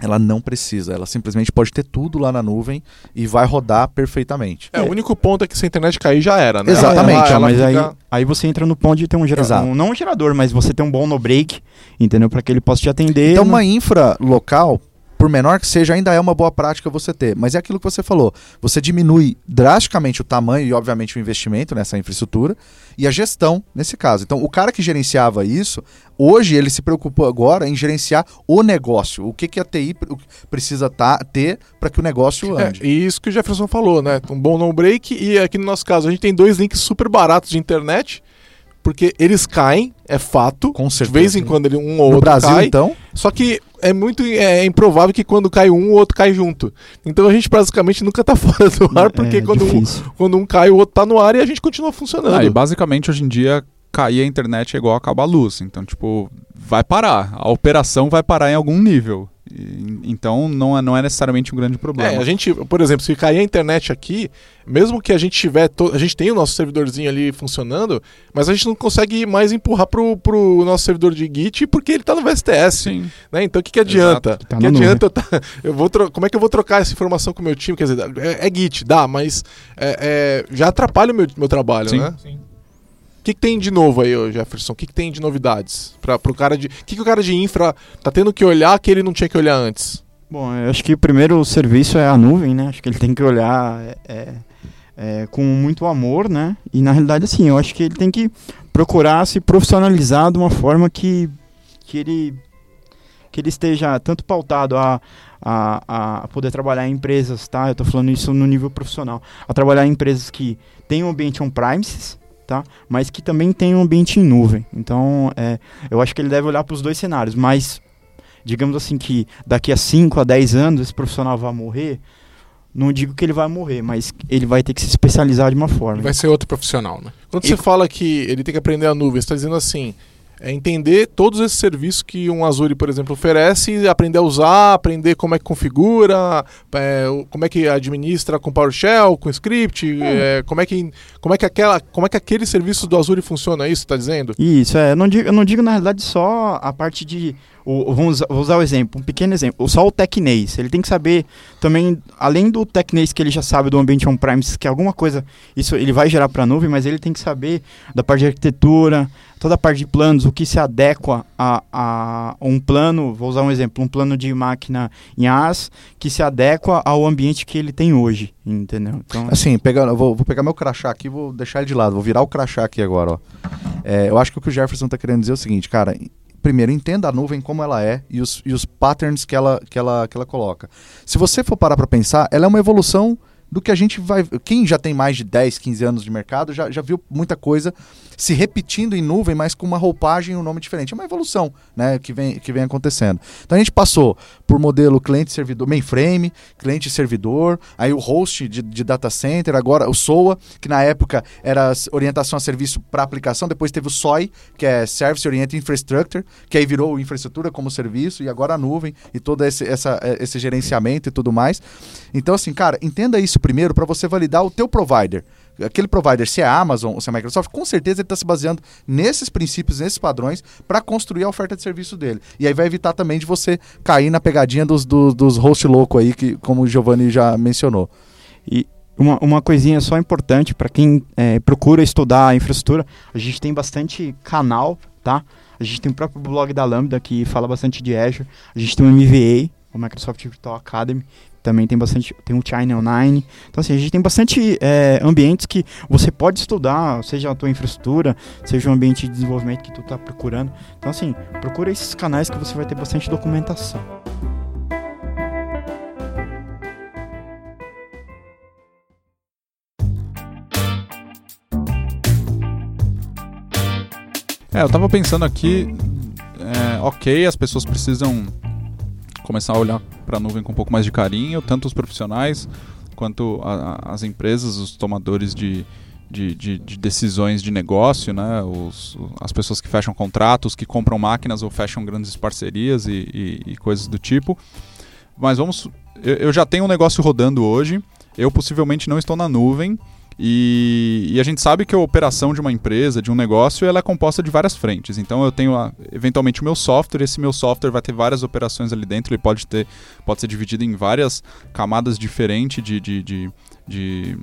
ela não precisa. Ela simplesmente pode ter tudo lá na nuvem e vai rodar perfeitamente. É, o único ponto é que se a internet cair já era, né? Exatamente, Ela- Ah, ela mas fica- aí, aí você entra no ponto de ter um gerador. Um, não um gerador, mas você tem um bom no break, entendeu? Para que ele possa te atender. Então, né? uma infra local, por menor que seja, ainda é uma boa prática você ter. Mas é aquilo que você falou. Você diminui drasticamente o tamanho e, obviamente, o investimento nessa infraestrutura e a gestão nesse caso. Então, o cara que gerenciava isso, hoje ele se preocupa agora em gerenciar o negócio. O que, que a TI pr- precisa tá- ter para que o negócio É, ande. e isso que o Jefferson falou, né? Um bom no break e aqui no nosso caso a gente tem dois links super baratos de internet, porque eles caem, é fato. Com De certeza. vez em quando ele, um ou no outro Brasil, cai. então, Só que é muito é, improvável que quando cai um, o outro cai junto. Então a gente basicamente nunca tá fora do ar, porque é quando, um, quando um cai, o outro tá no ar e a gente continua funcionando. Ah, e basicamente hoje em dia cair a internet é igual acabar a luz. Então, tipo, vai parar. A operação vai parar em algum nível. Então não é, não é necessariamente um grande problema. É, a gente, por exemplo, se cair a internet aqui, mesmo que a gente tiver, to- a gente tem o nosso servidorzinho ali funcionando, mas a gente não consegue mais empurrar pro, pro nosso servidor de Git porque ele tá no VSTS, Sim. né? Então o que, que adianta? Tá que adianta eu, tá- eu vou tro- como é que eu vou trocar essa informação com o meu time? Quer dizer, é, é Git, dá, mas é- é, já atrapalha o meu, meu trabalho, Sim. né? O que, que tem de novo aí, Jefferson? O que, que tem de novidades? Pra, pro cara de. O que, que o cara de infra tá tendo que olhar que ele não tinha que olhar antes? Bom, eu acho que o primeiro serviço é a nuvem, né? Acho que ele tem que olhar é, é, com muito amor, né? E na realidade, assim, eu acho que ele tem que procurar se profissionalizar de uma forma que, que ele que ele esteja tanto pautado a, a, a poder trabalhar em empresas, tá? Eu tô falando isso no nível profissional. A trabalhar em empresas que têm um ambiente on-premises, tá? Mas que também tem um ambiente em nuvem. Então, é, eu acho que ele deve olhar para os dois cenários, mas digamos assim que daqui a 5 a 10 anos esse profissional vai morrer, não digo que ele vai morrer, mas ele vai ter que se especializar de uma forma. Vai ser outro profissional, né? Quando E- você fala que ele tem que aprender a nuvem, você está dizendo assim, é entender todos esses serviços que um Azure, por exemplo, oferece, aprender a usar, aprender como é que configura, é, como é que administra com PowerShell, com script, é, como é que como é que aquela, como é que aquele serviço do Azure funciona, é isso que tá dizendo? Isso, é, eu não digo, eu não digo na realidade só a parte de. O, vamos, vou usar o exemplo, um pequeno exemplo. Só o Tecnase. Ele tem que saber também, além do Tecnase que ele já sabe do ambiente on-premise, que alguma coisa, isso ele vai gerar para a nuvem, mas ele tem que saber da parte de arquitetura, toda a parte de planos, o que se adequa a, a um plano, vou usar um exemplo, um plano de máquina em AS, que se adequa ao ambiente que ele tem hoje, entendeu? Então, Assim, pegando, vou, vou pegar meu crachá aqui vou deixar ele de lado. Vou virar o crachá aqui agora, ó. É, eu acho que o que o Jefferson tá querendo dizer é o seguinte, cara. Primeiro, entenda a nuvem como ela é e os, e os patterns que ela, que, ela, que ela coloca. Se você for parar para pensar, ela é uma evolução do que a gente vai. Quem já tem mais de 10, 15 anos de mercado já, já viu muita coisa se repetindo em nuvem, mas com uma roupagem e um nome diferente. É uma evolução né, que, vem, que vem acontecendo. Então a gente passou por modelo cliente-servidor, mainframe, cliente-servidor, aí o host de, de data center, agora o SOA, que na época era orientação a serviço para aplicação, depois teve o SOI, que é Service Oriented Infrastructure, que aí virou infraestrutura como serviço, e agora a nuvem e todo esse, essa, eh, esse gerenciamento e tudo mais. Então, assim, cara, entenda isso primeiro para você validar o teu provider. Aquele provider, se é a Amazon ou se é a Microsoft, com certeza ele está se baseando nesses princípios, nesses padrões, para construir a oferta de serviço dele. E aí vai evitar também de você cair na pegadinha dos, dos, dos host louco aí, que, como o Giovanni já mencionou. E uma, uma coisinha só importante para quem é, procura estudar a infraestrutura, a gente tem bastante canal, tá? A gente tem o próprio blog da Lambda que fala bastante de Azure. A gente tem o MVA, o Microsoft Virtual Academy, também tem bastante, tem o China Online. Então assim, a gente tem bastante é, ambientes que você pode estudar, seja a tua infraestrutura, seja o ambiente de desenvolvimento que tu está procurando. Então assim, procura esses canais que você vai ter bastante documentação. É, eu tava pensando aqui, é, ok, as pessoas precisam começar a olhar para a nuvem com um pouco mais de carinho, tanto os profissionais quanto a- a- as empresas, os tomadores de, de, de- de decisões de negócio, né? Os, as pessoas que fecham contratos, que compram máquinas ou fecham grandes parcerias e, e- e coisas do tipo. Mas vamos. Eu, eu já tenho um negócio rodando hoje, eu possivelmente não estou na nuvem. E, e a gente sabe que a operação de uma empresa, de um negócio, ela é composta de várias frentes. Então eu tenho a- eventualmente o meu software, esse meu software vai ter várias operações ali dentro, ele pode ter, pode ser dividido em várias camadas diferentes de, de, de, de,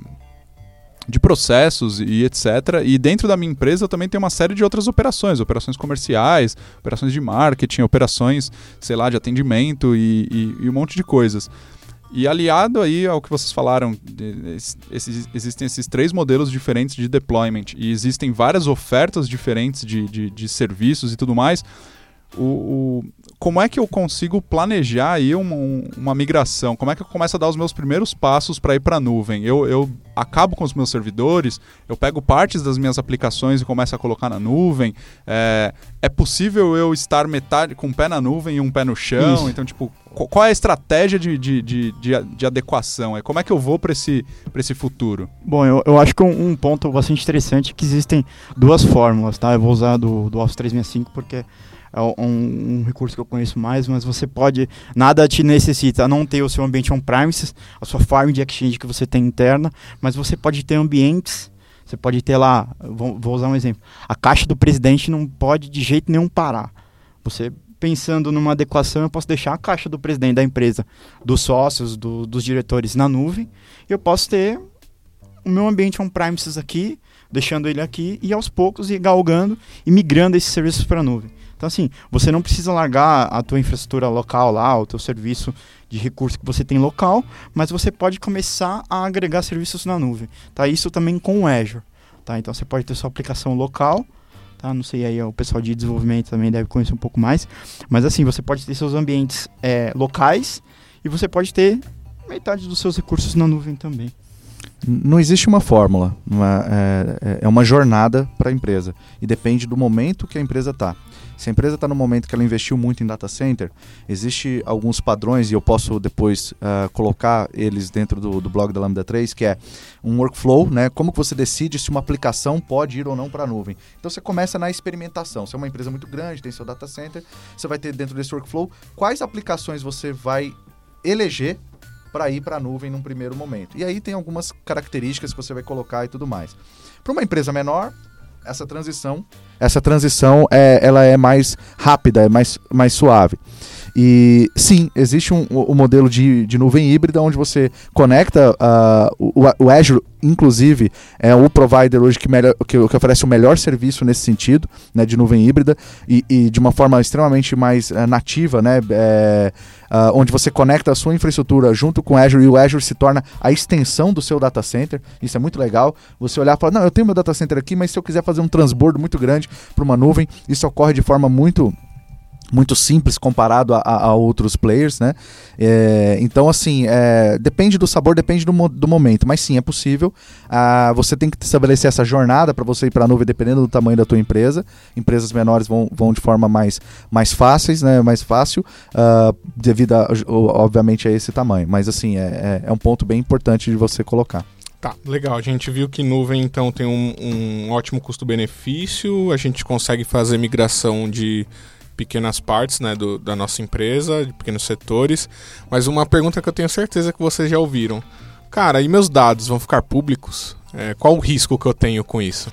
de processos e etc. E dentro da minha empresa eu também tenho uma série de outras operações, operações comerciais, operações de marketing, operações, sei lá, de atendimento e, e- e um monte de coisas. E aliado aí ao que vocês falaram, esses- existem esses três modelos diferentes de deployment e existem várias ofertas diferentes de, de, de serviços e tudo mais. O, o- como é que eu consigo planejar aí uma, um- uma migração? Como é que eu começo a dar os meus primeiros passos para ir para a nuvem? Eu, eu acabo com os meus servidores, eu pego partes das minhas aplicações e começo a colocar na nuvem. É, é possível eu estar metade com um pé na nuvem e um pé no chão? Isso. Então, tipo, qu- qual é a estratégia de, de, de, de, de adequação? É como é que eu vou para esse, pra esse futuro? Bom, eu, eu acho que um, um ponto bastante interessante é que existem duas fórmulas, tá? Eu vou usar do, do Office 365 porque é um, um recurso que eu conheço mais, mas você pode, nada te necessita não ter o seu ambiente on-premises, a sua farm de Exchange que você tem interna, mas você pode ter ambientes, você pode ter lá, vou, vou usar um exemplo, a caixa do presidente não pode de jeito nenhum parar. Você pensando numa adequação, eu posso deixar a caixa do presidente da empresa, dos sócios, do- dos diretores na nuvem, e eu posso ter o meu ambiente on-premises aqui, deixando ele aqui e aos poucos ir galgando e migrando esses serviços para a nuvem. Então assim, você não precisa largar a tua infraestrutura local lá, o teu serviço de recurso que você tem local, mas você pode começar a agregar serviços na nuvem. Tá? Isso também com o Azure. Tá? Então você pode ter sua aplicação local, tá? Não sei aí o pessoal de desenvolvimento também deve conhecer um pouco mais, mas assim você pode ter seus ambientes é, locais e você pode ter metade dos seus recursos na nuvem também. Não existe uma fórmula, uma- é, é uma jornada para a empresa e depende do momento que a empresa está. Se a empresa está no momento que ela investiu muito em data center, existe alguns padrões e eu posso depois ah, colocar eles dentro do, do blog da Lambda 3, que é um workflow, né? Como que você decide se uma aplicação pode ir ou não para a nuvem. Então você começa na experimentação. Se é uma empresa muito grande, tem seu data center, você vai ter dentro desse workflow quais aplicações você vai eleger para ir para a nuvem num primeiro momento. E aí tem algumas características que você vai colocar e tudo mais. Para uma empresa menor, essa transição, essa transição é, ela é mais rápida, é mais, mais suave. E sim, existe um, o modelo de, de nuvem híbrida onde você conecta ah, o, o Azure, inclusive, é o provider hoje que, melhor, que, que oferece o melhor serviço nesse sentido, né, de nuvem híbrida e, e de uma forma extremamente mais eh, nativa, né, é, ah, onde você conecta a sua infraestrutura junto com o Azure e o Azure se torna a extensão do seu data center. Isso é muito legal. Você olhar e falar, não, eu tenho meu data center aqui, mas se eu quiser fazer um transbordo muito grande para uma nuvem, isso ocorre de forma muito muito simples comparado a, a- a outros players, né? É, então, assim, é, depende do sabor, depende do, do momento, mas sim, é possível. Ah, você tem que estabelecer essa jornada para você ir para a nuvem, dependendo do tamanho da tua empresa. Empresas menores vão, vão de forma mais, mais fáceis, né? Mais fácil, ah, devido, a, obviamente, a esse tamanho. Mas, assim, é, é, é um ponto bem importante de você colocar. Tá, legal. A gente viu que nuvem então tem um, um ótimo custo-benefício, a gente consegue fazer migração de pequenas partes né, do- da nossa empresa, de pequenos setores. Mas uma pergunta que eu tenho certeza que vocês já ouviram. Cara, e meus dados vão ficar públicos? É, qual o risco que eu tenho com isso?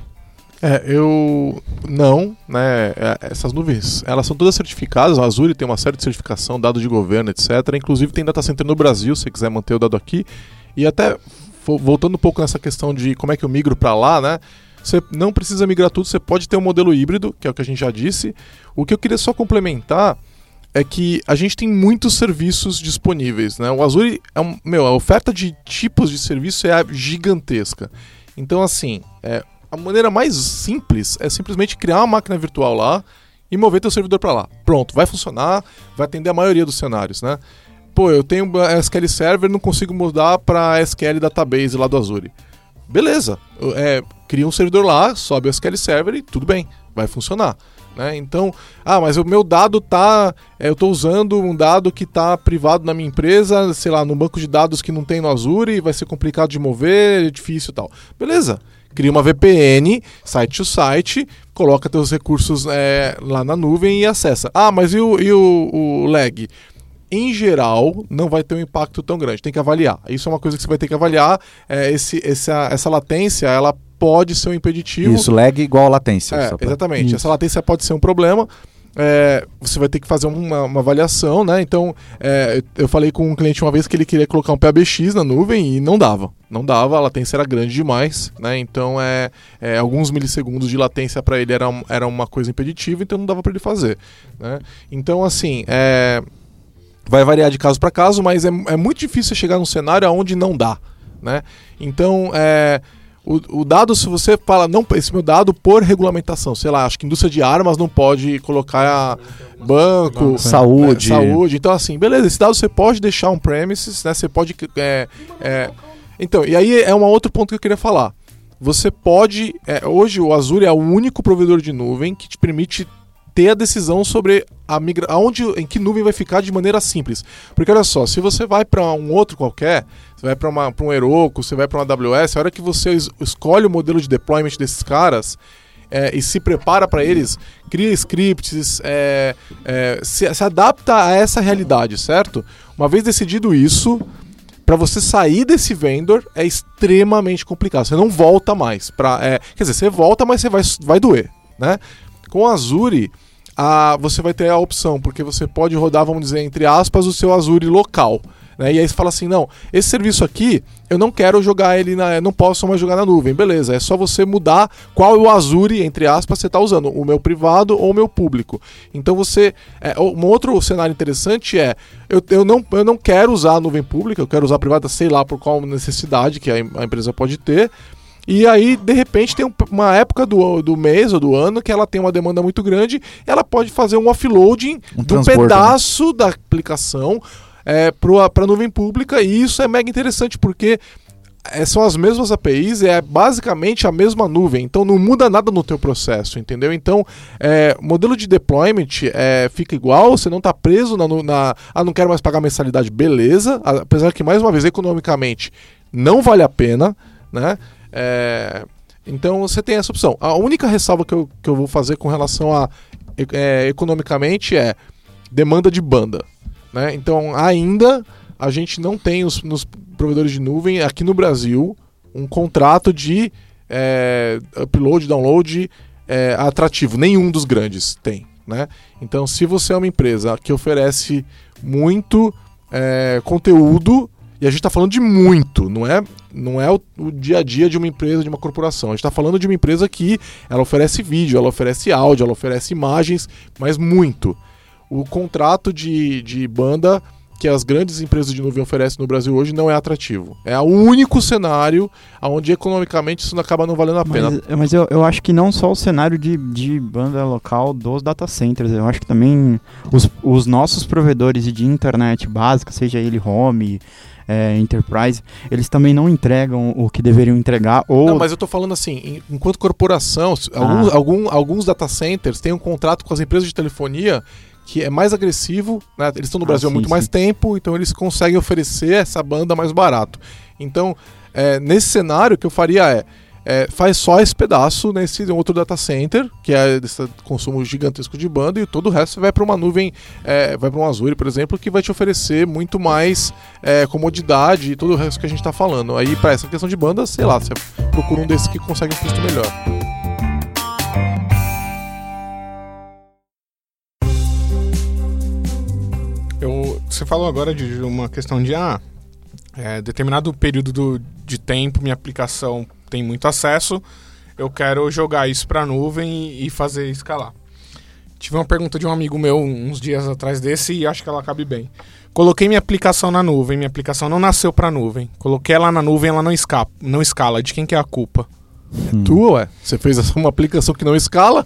É, eu não, né? é, Essas nuvens, elas são todas certificadas. A Azure tem uma série de certificação, dados de governo, etc. Inclusive tem data center no Brasil, se quiser manter o dado aqui. E até vo- voltando um pouco nessa questão de como é que eu migro para lá, né? Você não precisa migrar tudo, você pode ter um modelo híbrido, que é o que a gente já disse. O que eu queria só complementar é que a gente tem muitos serviços disponíveis, né? O Azure é um, meu, a oferta de tipos de serviço é gigantesca. Então, assim, é, a maneira mais simples é simplesmente criar uma máquina virtual lá e mover teu servidor para lá. Pronto, vai funcionar, vai atender a maioria dos cenários, né? Pô, eu tenho SQL Server, não consigo mudar para SQL Database lá do Azure. Beleza, é, cria um servidor lá, sobe o SQL Server e tudo bem, vai funcionar. Né? Então, ah, mas o meu dado tá. é, eu estou usando um dado que está privado na minha empresa, sei lá, no banco de dados que não tem no Azure, vai ser complicado de mover, é difícil e tal. Beleza. Cria uma VPN, site to site, coloca teus recursos é, lá na nuvem e acessa. Ah, mas e o, e o, o lag? Em geral, não vai ter um impacto tão grande. Tem que avaliar. Isso é uma coisa que você vai ter que avaliar. É, esse, essa, essa latência, ela pode ser um impeditivo. Isso, lag igual a latência. É, pra- exatamente. Isso. Essa latência pode ser um problema. É, você vai ter que fazer uma, uma avaliação, né? Então, é, eu falei com um cliente uma vez que ele queria colocar um PABX na nuvem e não dava. Não dava, a latência era grande demais, né? Então, é, é, alguns milissegundos de latência para ele era, era uma coisa impeditiva, então não dava para ele fazer. Né? Então, assim, é, vai variar de caso para caso, mas é, é muito difícil chegar num cenário onde não dá, né? Então, é, o, o dado, se você fala, não, esse meu dado por regulamentação, sei lá, acho que indústria de armas não pode colocar banco, Saúde. é, saúde. Então, assim, beleza, esse dado você pode deixar um premises, né? Você pode. é, é, então, e aí é um outro ponto que eu queria falar. Você pode. é, hoje o Azure é o único provedor de nuvem que te permite ter a decisão sobre a migra aonde, em que nuvem vai ficar de maneira simples. Porque olha só, se você vai para um outro qualquer, você vai para um Heroku, você vai para uma AWS, a hora que você es- escolhe o modelo de deployment desses caras é, e se prepara para eles, cria scripts, é, é, se, se adapta a essa realidade, certo? Uma vez decidido isso, para você sair desse vendor é extremamente complicado. Você não volta mais. Pra, é, quer dizer, você volta, mas você vai, vai doer, né? Com a Azure, a, você vai ter a opção, porque você pode rodar, vamos dizer, entre aspas, o seu Azure local. Né? E aí você fala assim, não, esse serviço aqui, eu não quero jogar ele na. não posso mais jogar na nuvem. Beleza, é só você mudar qual é o Azure, entre aspas, você está usando, o meu privado ou o meu público. Então você. É, um outro cenário interessante é, eu, eu, não, eu não quero usar a nuvem pública, eu quero usar a privada, sei lá por qual necessidade que a, a empresa pode ter. E aí, de repente, tem um- uma época do, do mês ou do ano que ela tem uma demanda muito grande, ela pode fazer um offloading Um transbordo, né? pedaço da aplicação é, para a nuvem pública, e isso é mega interessante porque é, são as mesmas APIs, é basicamente a mesma nuvem, então não muda nada no teu processo, entendeu? Então, é, modelo de deployment é, fica igual, você não está preso na, na. Ah, não quero mais pagar mensalidade, beleza, apesar que, mais uma vez, economicamente não vale a pena, né? É, então você tem essa opção. A única ressalva que eu, que eu vou fazer com relação a é, economicamente é demanda de banda. Né? Então ainda a gente não tem os, nos provedores de nuvem aqui no Brasil um contrato de é, upload, download é, atrativo. Nenhum dos grandes tem. Né? Então se você é uma empresa que oferece muito é, conteúdo e a gente está falando de muito, não é, não é o, o dia a dia de uma empresa, de uma corporação. A gente está falando de uma empresa que ela oferece vídeo, ela oferece áudio, ela oferece imagens, mas muito. O contrato de, de banda que as grandes empresas de nuvem oferecem no Brasil hoje não é atrativo. É o único cenário onde economicamente isso não acaba não valendo a pena. Mas, mas eu, eu acho que não só o cenário de, de banda local dos data centers, eu acho que também os, os nossos provedores de internet básica, seja ele home, é, enterprise, eles também não entregam o que deveriam entregar ou Não, mas eu tô falando assim, enquanto corporação, Ah. alguns, algum- alguns data centers têm um contrato com as empresas de telefonia que é mais agressivo, né? Eles estão no Ah, Brasil há muito sim. mais tempo, então eles conseguem oferecer essa banda mais barato. Então, é, nesse cenário, o que eu faria é, é, faz só esse pedaço nesse outro data center, que é desse consumo gigantesco de banda, e todo o resto vai para uma nuvem, é, vai para um Azure, por exemplo, que vai te oferecer muito mais é, comodidade e todo o resto que a gente está falando. Aí, para essa questão de banda, sei lá, você procura um desses que consegue um custo melhor. Eu, você falou agora de uma questão de ah, é, determinado período do- de tempo minha aplicação tem muito acesso, eu quero jogar isso para a nuvem e, e fazer escalar. Tive uma pergunta de um amigo meu uns dias atrás desse e acho que ela cabe bem. Coloquei minha aplicação na nuvem, minha aplicação não nasceu para a nuvem. Coloquei ela na nuvem, ela não escapa, não escala. De quem que é a culpa? Hum. Tua, ué? Você fez uma aplicação que não escala?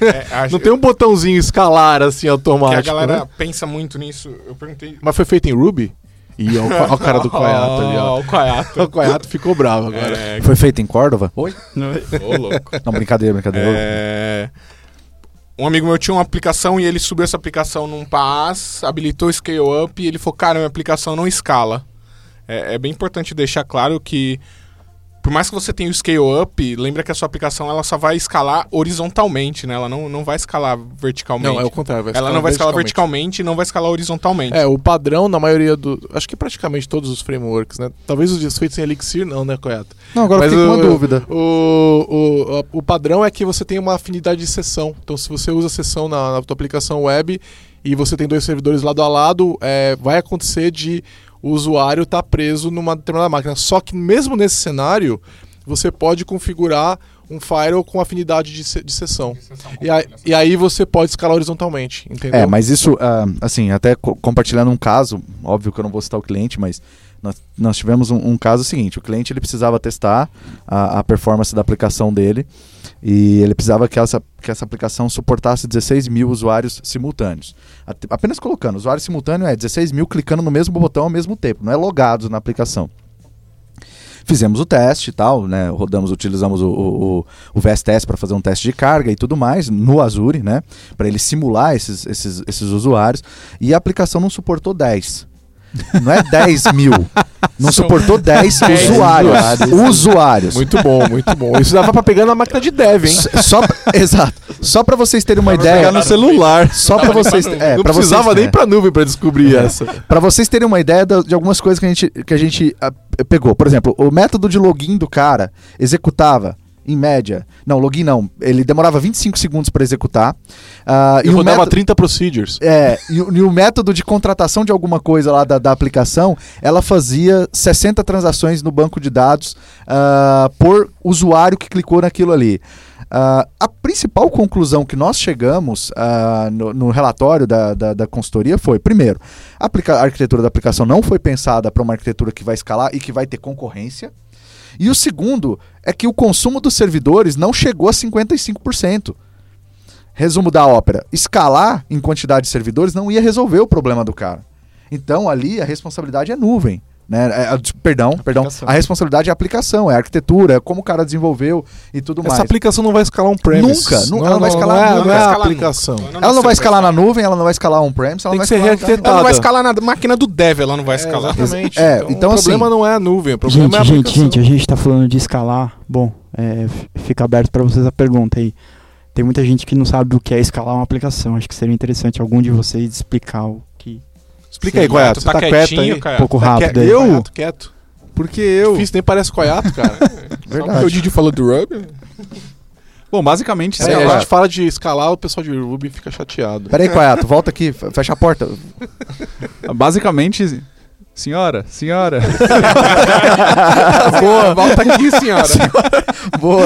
É, a- Não tem um botãozinho escalar assim automático. a galera né? pensa muito nisso. Eu perguntei. Mas foi feito em Ruby? E ó, o ca- ó o cara do Coiato ali, ó. Ó, o Coiato. O Coiato ficou bravo agora. É, Foi feito em Córdoba? Oi? ô, louco. Não, brincadeira, brincadeira. É, Um amigo meu tinha uma aplicação e ele subiu essa aplicação num PaaS, habilitou o Scale Up e ele falou, cara, minha aplicação não escala. É, é bem importante deixar claro que, por mais que você tenha o Scale Up, lembra que a sua aplicação ela só vai escalar horizontalmente, né? Ela não, não vai escalar verticalmente. Não, é o contrário. vai ela não vai escalar verticalmente e não vai escalar horizontalmente. É, o padrão na maioria do. Acho que praticamente todos os frameworks, né? Talvez os dias feitos em Elixir, não, né, Coiato? Não, agora Mas eu fiquei com o- uma dúvida. O, o, o padrão é que você tem uma afinidade de sessão. Então, se você usa sessão na, na tua aplicação web e você tem dois servidores lado a lado, é, vai acontecer de o usuário estar preso numa determinada máquina. Só que mesmo nesse cenário, você pode configurar um firewall com afinidade de, se- de sessão. E aí, e aí você pode escalar horizontalmente, entendeu? É, mas isso, ah, assim, até co- compartilhando um caso, óbvio que eu não vou citar o cliente, mas Nós, nós tivemos um, um caso seguinte: o cliente ele precisava testar a, a performance da aplicação dele e ele precisava que essa, que essa aplicação suportasse 16 mil usuários simultâneos. Apenas colocando, usuário simultâneo é 16 mil clicando no mesmo botão ao mesmo tempo, não é logados na aplicação. Fizemos o teste e tal, né? Rodamos, utilizamos o, o, o- o VSTS para fazer um teste de carga e tudo mais no Azure, né? Para ele simular esses, esses, esses usuários. E a aplicação não suportou 10. Não é 10 mil. Não suportou 10 10 usuários. usuários. Muito bom, muito bom. Isso dava pra pegar na máquina de dev, hein? Só pra- exato. Só para vocês terem uma ideia. Pegar no celular. Só para vocês, é, não pra precisava vocês, nem é. pra nuvem pra descobrir essa. Para vocês terem uma ideia de algumas coisas que a gente, que a gente ah, pegou. Por exemplo, o método de login do cara executava, em média. Não, login não. Ele demorava 25 segundos para executar. Ah, E rodava método- 30 procedures. É, e, o- e o método de contratação de alguma coisa lá da, da aplicação, ela fazia 60 transações no banco de dados ah, por usuário que clicou naquilo ali. Ah, a principal conclusão que nós chegamos ah, no, no relatório da, da, da consultoria foi, primeiro, a arquitetura da aplicação não foi pensada para uma arquitetura que vai escalar e que vai ter concorrência. E o segundo é que o consumo dos servidores não chegou a 55%. Resumo da ópera: escalar em quantidade de servidores não ia resolver o problema do cara. Então ali a responsabilidade é nuvem. Né? É, perdão, perdão. A responsabilidade é a aplicação, é a arquitetura, é como o cara desenvolveu e tudo Essa mais. aplicação não vai escalar um premise. Nunca, nu- ela não vai escalar Não é, não é a aplicação. nunca. Ela não vai escalar na nuvem, ela não vai escalar on-premise, ela Tem não vai que ser rearquitetada. Ela não vai escalar na máquina do dev, ela não vai escalar. exatamente. É, então, então, o problema assim- não é a nuvem, o problema Gente, é a gente, aplicação. gente, a gente tá falando de escalar. Bom, é, fica aberto para vocês a pergunta aí. Tem muita gente que não sabe o que é escalar uma aplicação. Acho que seria interessante algum de vocês explicar o Explica aí, Sim, Coiato. tu Você tá tá quieto aí? cara. Um pouco Tá rápido aí. Eu? Quieto. Porque eu. Difícil, nem parece Coiato, cara. Só porque o Verdade. Didi falou do Ruby. Bom, basicamente, É, sei a gente fala de escalar, o pessoal de Ruby fica chateado. Peraí, Coiato, volta aqui, fecha a porta. Basicamente, senhora, senhora. Boa, volta aqui, senhora. Boa.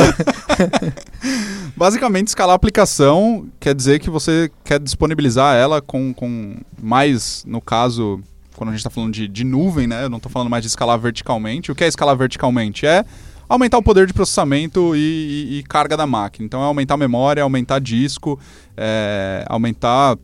Basicamente, escalar a aplicação quer dizer que você quer disponibilizar ela com, com mais, no caso, quando a gente está falando de, de nuvem, né? Eu não estou falando mais de escalar verticalmente. O que é escalar verticalmente? É aumentar o poder de processamento e, e- e carga da máquina. Então, é aumentar a memória, aumentar disco, é, aumentar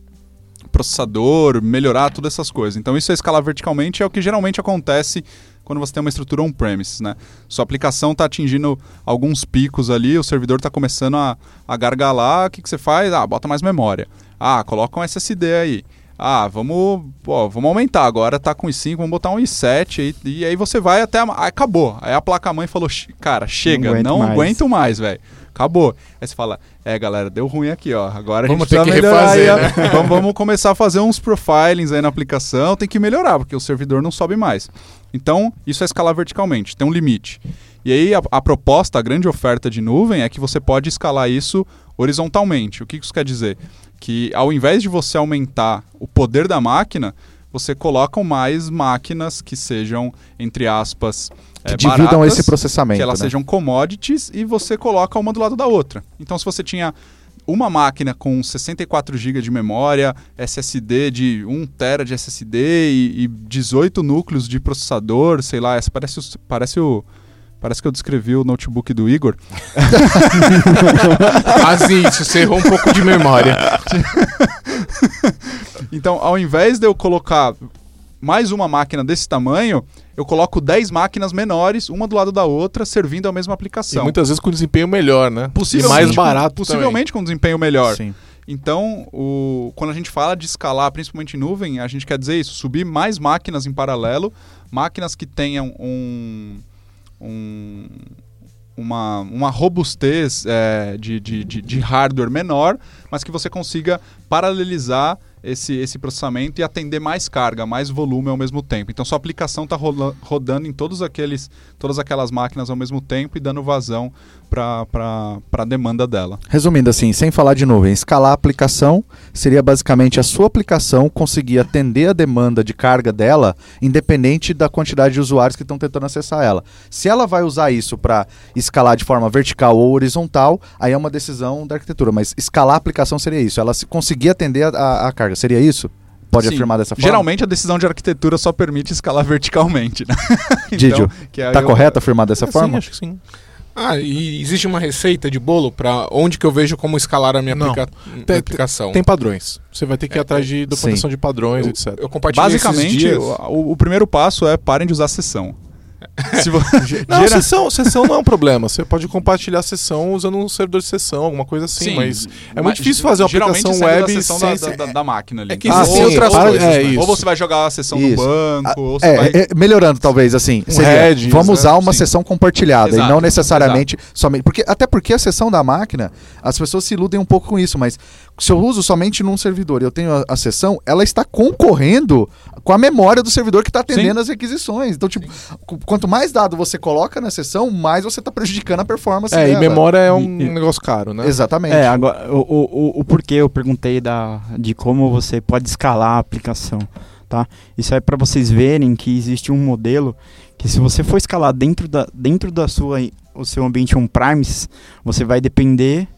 processador, melhorar todas essas coisas. Então, isso é escalar verticalmente, é o que geralmente acontece quando você tem uma estrutura on-premise, né? Sua aplicação está atingindo alguns picos ali, o servidor está começando a, a gargalar, o que, que você faz? Ah, bota mais memória. Ah, coloca um SSD aí. Ah, vamos, pô, vamos aumentar. Agora tá com i5, vamos botar um i7 aí, e aí você vai até. A, acabou. Aí a placa-mãe falou: "Che- Cara, chega, aguento não mais." aguento mais, velho. Acabou. Aí você fala: É, galera, deu ruim aqui, ó. Agora Vamos a gente ter que refazer, ó. vamos, vamos começar a fazer uns profilings aí na aplicação. Tem que melhorar, porque o servidor não sobe mais. Então, isso é escalar verticalmente, tem um limite. E aí, a, a proposta, a grande oferta de nuvem é que você pode escalar isso horizontalmente. O que isso quer dizer? Que ao invés de você aumentar o poder da máquina, você coloca mais máquinas que sejam, entre aspas, Que eh, dividam baratas, esse processamento. que elas né? sejam commodities e você coloca uma do lado da outra. Então, se você tinha uma máquina com 64 GB de memória, SSD de 1 TB de SSD e, e 18 núcleos de processador, sei lá, essa parece, o- parece o Parece que eu descrevi o notebook do Igor. Quase isso, você errou um pouco de memória. Então, ao invés de eu colocar mais uma máquina desse tamanho, eu coloco 10 máquinas menores, uma do lado da outra, servindo a mesma E aplicação. muitas vezes com desempenho melhor, né? Possivelmente, e mais barato Possivelmente com desempenho melhor. Sim. Então, o, quando a gente fala de escalar, principalmente em nuvem, a gente quer dizer isso: subir mais máquinas em paralelo, máquinas que tenham um, um- uma, uma robustez é, de, de, de, de hardware menor, mas que você consiga paralelizar esse, esse processamento e atender mais carga, mais volume ao mesmo tempo. Então, sua aplicação está rodando em todos aqueles, todas aquelas máquinas ao mesmo tempo e dando vazão para a demanda dela. Resumindo assim, sem falar de nuvem, escalar a aplicação seria basicamente a sua aplicação conseguir atender a demanda de carga dela, independente da quantidade de usuários que estão tentando acessar ela. Se ela vai usar isso para escalar de forma vertical ou horizontal, aí é uma decisão da arquitetura. Mas escalar a aplicação seria isso, ela se conseguir atender a, a- a carga, seria isso? pode Sim. afirmar dessa forma? Geralmente a decisão de arquitetura só permite escalar verticalmente, né? Didio, que aí Tá eu- correto afirmar dessa Sim, forma? acho que sim. Ah, e existe uma receita de bolo para onde que eu vejo como escalar a minha aplica- Tem- aplicação? Tem padrões. Você vai ter que ir É, atrás de documentação de padrões, eu, etc. eu compartilhei esses Basicamente, dias. o, o primeiro passo é parem de usar sessão. Se vo- Não, Gera- sessão, sessão não é um problema. Você pode compartilhar a sessão usando um servidor de sessão, alguma coisa assim, Sim, mas é mas muito difícil fazer uma aplicação da web sessão da, sem... da, da máquina ali. É que Então, existem ou- outras ou- coisas, é né? Ou você vai jogar a sessão Isso. no banco, ou você É, vai... é, melhorando talvez assim, Um seria, Redis, vamos né? usar uma Sim. sessão compartilhada e Exato, não necessariamente somente, porque até porque a sessão da máquina, as pessoas se iludem um pouco com isso, mas se eu uso somente num servidor e eu tenho a, a sessão, ela está concorrendo com a memória do servidor que está atendendo as requisições. Então, tipo, qu- quanto mais dado você coloca na sessão, mais você está prejudicando a performance É, e dela. memória é um E- negócio caro, né? Exatamente. É, agora, o, o, o, o porquê eu perguntei da, de como você pode escalar a aplicação, tá? Isso é para vocês verem que existe um modelo que se você for escalar dentro da, dentro da sua, o seu ambiente on-premise, você vai depender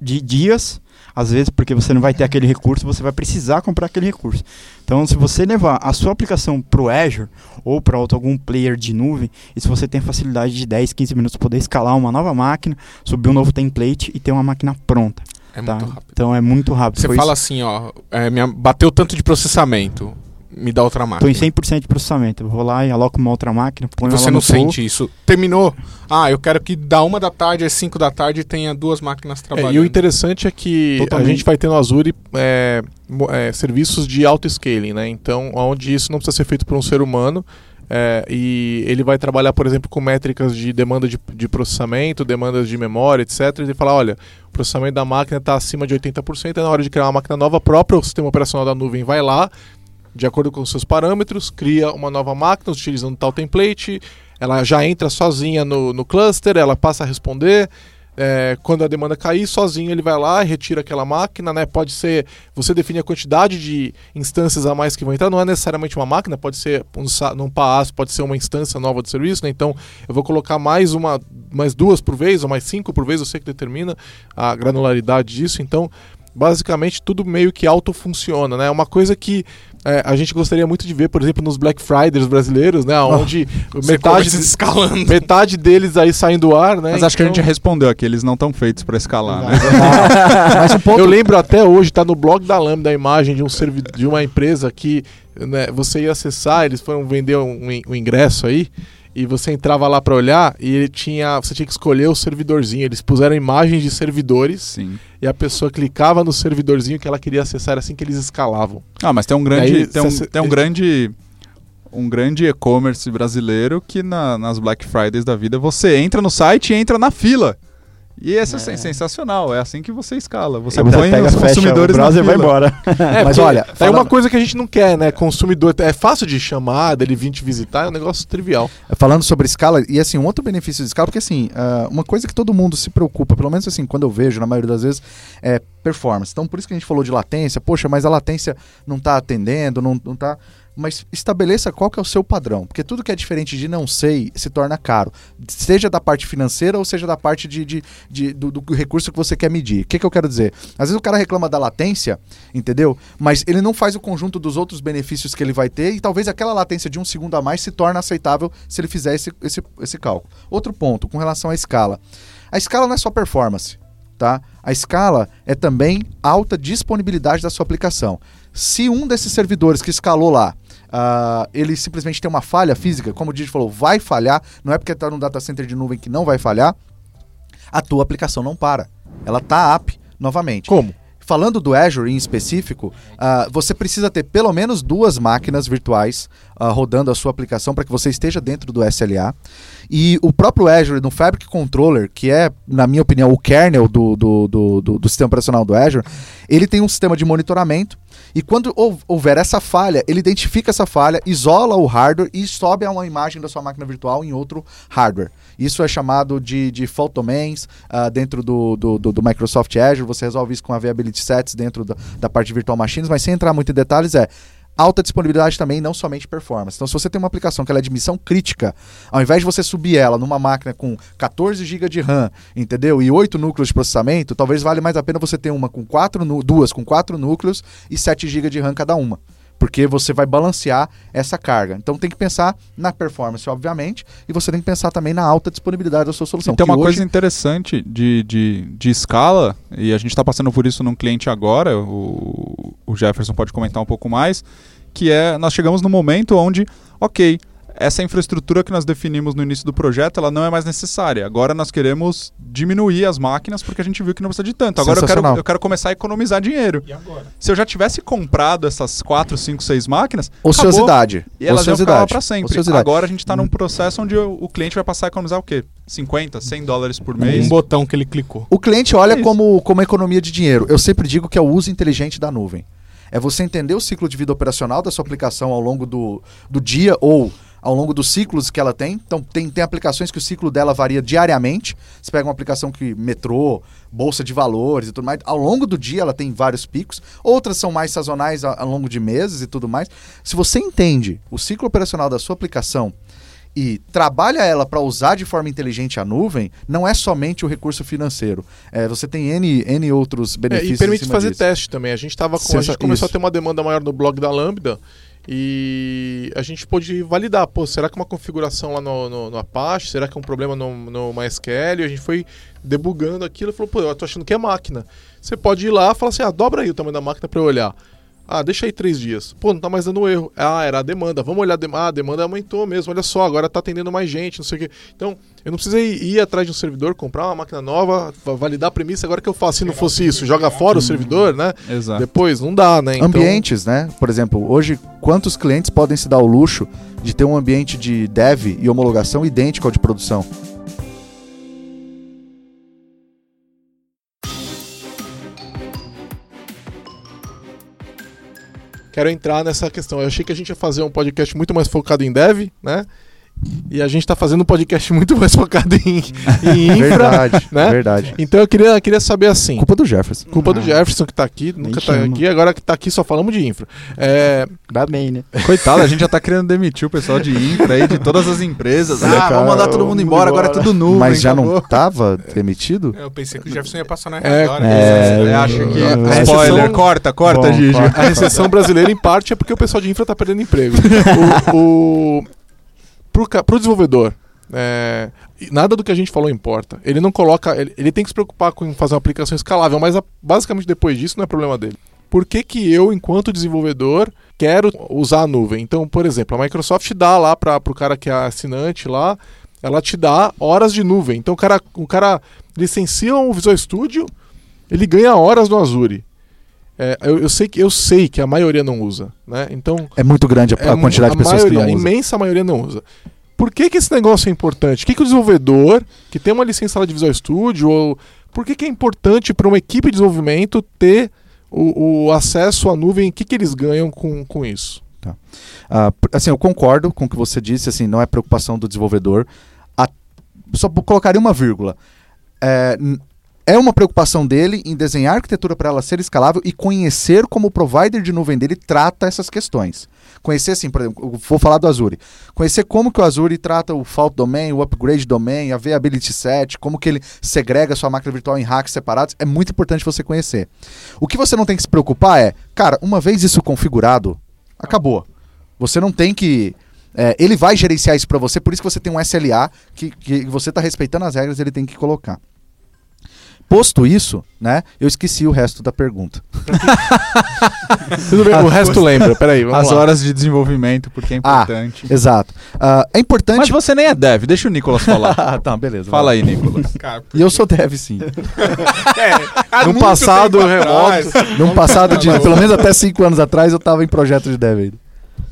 de dias, às vezes porque você não vai ter aquele recurso, você vai precisar comprar aquele recurso. Então, se você levar a sua aplicação para o Azure ou para algum player de nuvem, e se você tem facilidade de 10, 15 minutos poder escalar uma nova máquina, subir um novo template e ter uma máquina pronta. É tá? muito rápido. Então é muito rápido. Você Foi fala isso. assim, ó, é, minha, bateu tanto de processamento, me dá outra Tô máquina. em 100% de processamento. Eu vou lá e aloco uma outra máquina, põe Você ela não sente isso. Terminou. Ah, eu quero que da uma da tarde às cinco da tarde tenha duas máquinas É, trabalhando. e o interessante é que Totalmente. a gente vai ter no Azure é, é, serviços de auto-scaling, né? Então, onde isso não precisa ser feito por um ser humano. é, e ele vai trabalhar, por exemplo, com métricas de demanda de, de processamento, demandas de memória, etc. E ele fala, olha, o processamento da máquina está acima de 80%, é na hora de criar uma máquina nova própria, o sistema operacional da nuvem vai lá, de acordo com seus parâmetros, cria uma nova máquina utilizando tal template, ela já entra sozinha no, no cluster, ela passa a responder. é, quando a demanda cair, sozinho ele vai lá e retira aquela máquina, né? Pode ser. Você define a quantidade de instâncias a mais que vão entrar, não é necessariamente uma máquina, pode ser um, num PaaS, pode ser uma instância nova de serviço, né? Então eu vou colocar mais uma, mais duas por vez, ou mais cinco por vez, eu sei que determina a granularidade disso, então basicamente tudo meio que auto-funciona, né? Uma coisa que é, a gente gostaria muito de ver, por exemplo, nos Black Fridays brasileiros, né? Onde Você metade, escalando. metade deles aí saem do ar, né? Mas acho que a Então- gente respondeu aqui, eles não estão feitos para escalar, né? Mas um ponto Eu lembro até hoje, tá no blog da Lambda a imagem de, um servi- de uma empresa que né, você ia acessar, eles foram vender um, um ingresso aí, e você entrava lá para olhar e ele tinha. Você tinha que escolher o servidorzinho. Eles puseram imagens de servidores Sim. e a pessoa clicava no servidorzinho que ela queria acessar assim que eles escalavam. Ah, mas tem um grande, aí, tem um, tem um grande, um grande e-commerce brasileiro que na- nas Black Fridays da vida você entra no site e entra na fila. E essa é. É. sensacional, é assim que você escala. Você Aí põe pega, os fecha consumidores o browser na e vai embora. É, Mas olha, é uma coisa que a gente não quer, né? Consumidor. É fácil de chamar, dele vir te visitar, é um negócio trivial. Falando sobre escala, e assim, um outro benefício de escala, porque assim, ah, uma coisa que todo mundo se preocupa, pelo menos assim, quando eu vejo, na maioria das vezes, é performance. Então, por isso que a gente falou de latência, poxa, mas a latência não está atendendo, não, não tá. Mas estabeleça qual que é o seu padrão, porque tudo que é diferente de não sei se torna caro, seja da parte financeira ou seja da parte de, de- de- do, do recurso que você quer medir. O que, que eu quero dizer? Às vezes o cara reclama da latência, entendeu? Mas ele não faz o conjunto dos outros benefícios que ele vai ter e talvez aquela latência de um segundo a mais se torne aceitável se ele fizer esse, esse, esse cálculo. Outro ponto, com relação à escala. A escala não é só performance, tá? A escala é também alta disponibilidade da sua aplicação. Se um desses servidores que escalou lá, ah, ele simplesmente tem uma falha física, como o Didi falou, vai falhar, não é porque está num data center de nuvem que não vai falhar, a tua aplicação não para. Ela tá up novamente. Como? Falando do Azure em específico, ah, você precisa ter pelo menos duas máquinas virtuais ah, rodando a sua aplicação para que você esteja dentro do SLA. E o próprio Azure no Fabric Controller, que é, na minha opinião, o kernel do, do, do, do- do sistema operacional do Azure, ele tem um sistema de monitoramento. E quando hou- houver essa falha, ele identifica essa falha, isola o hardware e sobe a uma imagem da sua máquina virtual em outro hardware. Isso é chamado de, de fault domains ah, dentro do, do, do- do Microsoft Azure. Você resolve isso com a Viability Sets dentro da, da parte de Virtual Machines, mas sem entrar muito em detalhes, é alta disponibilidade também, não somente performance. Então, se você tem uma aplicação que ela é de missão crítica, ao invés de você subir ela numa máquina com 14 GB de RAM, entendeu? E 8 núcleos de processamento, talvez vale mais a pena você ter uma com quatro, duas com 4 núcleos e 7 GB de RAM cada uma. Porque você vai balancear essa carga. Então tem que pensar na performance, obviamente, e você tem que pensar também na alta disponibilidade da sua solução. E tem que uma hoje- coisa interessante de, de, de escala, e a gente está passando por isso num cliente agora, o, o Jefferson pode comentar um pouco mais, que é, nós chegamos num momento onde, ok, essa infraestrutura que nós definimos no início do projeto, ela não é mais necessária. Agora nós queremos diminuir as máquinas porque a gente viu que não precisa de tanto. Agora eu quero, eu quero começar a economizar dinheiro. E agora? Se eu já tivesse comprado essas 4, 5, 6 máquinas, Ociosidade. acabou, e elas iam ficar para sempre. Ociosidade. Agora a gente está num processo onde o, o cliente vai passar a economizar o quê? 50, 100 dólares por mês? Um botão que ele clicou. O cliente olha É como, como economia de dinheiro. Eu sempre digo que é o uso inteligente da nuvem. É você entender o ciclo de vida operacional da sua aplicação ao longo do, do dia ou ao longo dos ciclos que ela tem. Então, tem, tem aplicações que o ciclo dela varia diariamente. Você pega uma aplicação que metrô, bolsa de valores e tudo mais. Ao longo do dia ela tem vários picos. Outras são mais sazonais a- ao longo de meses e tudo mais. Se você entende o ciclo operacional da sua aplicação e trabalha ela para usar de forma inteligente a nuvem, não é somente o recurso financeiro. É, você tem N, N outros É, benefícios. e permite fazer disso. teste também. A gente tava com, a gente começou isso. a ter uma demanda maior no blog da Lambda e a gente pôde validar, pô, será que uma configuração lá no, no, no Apache, será que é um problema no, no MySQL? E a gente foi debugando aquilo e falou, pô, eu tô achando que é máquina. Você pode ir lá e falar assim, ah, dobra aí o tamanho da máquina para eu olhar. Ah, deixa aí três dias. Pô, não tá mais dando erro. Ah, era a demanda. Vamos olhar a demanda. Ah, a demanda aumentou mesmo. Olha só, agora tá atendendo mais gente, não sei o quê. Então, eu não precisei ir atrás de um servidor, comprar uma máquina nova, va- validar a premissa. Agora que eu faço, se não fosse isso, joga fora o servidor, né? Exato. Depois, não dá, né? Então, Ambientes, né? Por exemplo, hoje, quantos clientes podem se dar o luxo de ter um ambiente de dev e homologação idêntico ao de produção? Quero entrar nessa questão. Eu achei que a gente ia fazer um podcast muito mais focado em dev, né? E a gente tá fazendo um podcast muito mais focado em, em infra. verdade, né? verdade. Então eu queria, queria saber assim. Culpa do Jefferson. Culpa do Ah, Jefferson que tá aqui, nunca tá chama. aqui, agora que tá aqui só falamos de infra. É, Dá bem, né? Coitado, a gente já tá querendo demitir o pessoal de infra aí, de todas as empresas. Ah, cara, vamos mandar todo mundo embora, agora é tudo nuvem. Mas já não acabou. tava demitido? Eu pensei que o Jefferson ia passar na É, agora. é, Você acha que. A Spoiler, recessão- corta, corta, Bom, Gigi. corta. a recessão brasileira, em parte, é porque o pessoal de infra tá perdendo emprego. o, o, ca- pro desenvolvedor, é, nada do que a gente falou importa. Ele não coloca. Ele, ele tem que se preocupar com fazer uma aplicação escalável, mas a- basicamente depois disso não é problema dele. Por que, que eu, enquanto desenvolvedor, quero usar a nuvem? Então, por exemplo, a Microsoft dá lá para o cara que é assinante lá, ela te dá horas de nuvem. Então o cara, o cara licencia o Visual Studio, ele ganha horas no Azure. É, eu, eu sei que eu sei que a maioria não usa, né? Então É muito grande a, a é, quantidade de a pessoas maioria, que não A usam. imensa maioria não usa. Por que, que esse negócio é importante? O que, que o desenvolvedor, que tem uma licença lá de Visual Studio, ou por que, que é importante para uma equipe de desenvolvimento ter o, o acesso à nuvem? O que, que eles ganham com, com isso? Ah, p- assim, eu concordo com o que você disse, assim, não é preocupação do desenvolvedor. A- só colocaria uma vírgula. É, é uma preocupação dele em desenhar a arquitetura para ela ser escalável e conhecer como o provider de nuvem dele trata essas questões. Conhecer, assim, por exemplo, vou falar do Azure. Conhecer como que o Azure trata o fault domain, o upgrade domain, a viability set, como que ele segrega sua máquina virtual em racks separados, é muito importante você conhecer. O que você não tem que se preocupar é, cara, uma vez isso configurado, acabou. Você não tem que. é, ele vai gerenciar isso para você, por isso que você tem um SLA que, que você está respeitando as regras, ele tem que colocar. Posto isso, né? Eu esqueci o resto da pergunta. Tudo bem, o resto lembra. Peraí, vamos As lá. horas de desenvolvimento, porque é Ah, importante. Exato. Ah, é importante. Mas você nem é dev, deixa o Nicolas falar. ah, tá, beleza. Fala vai. aí, Nicolas. Cara, E eu sou dev, sim. é, muito passado remoto. atrás. Num passado de pelo menos até cinco anos atrás, eu tava em projeto de dev ainda.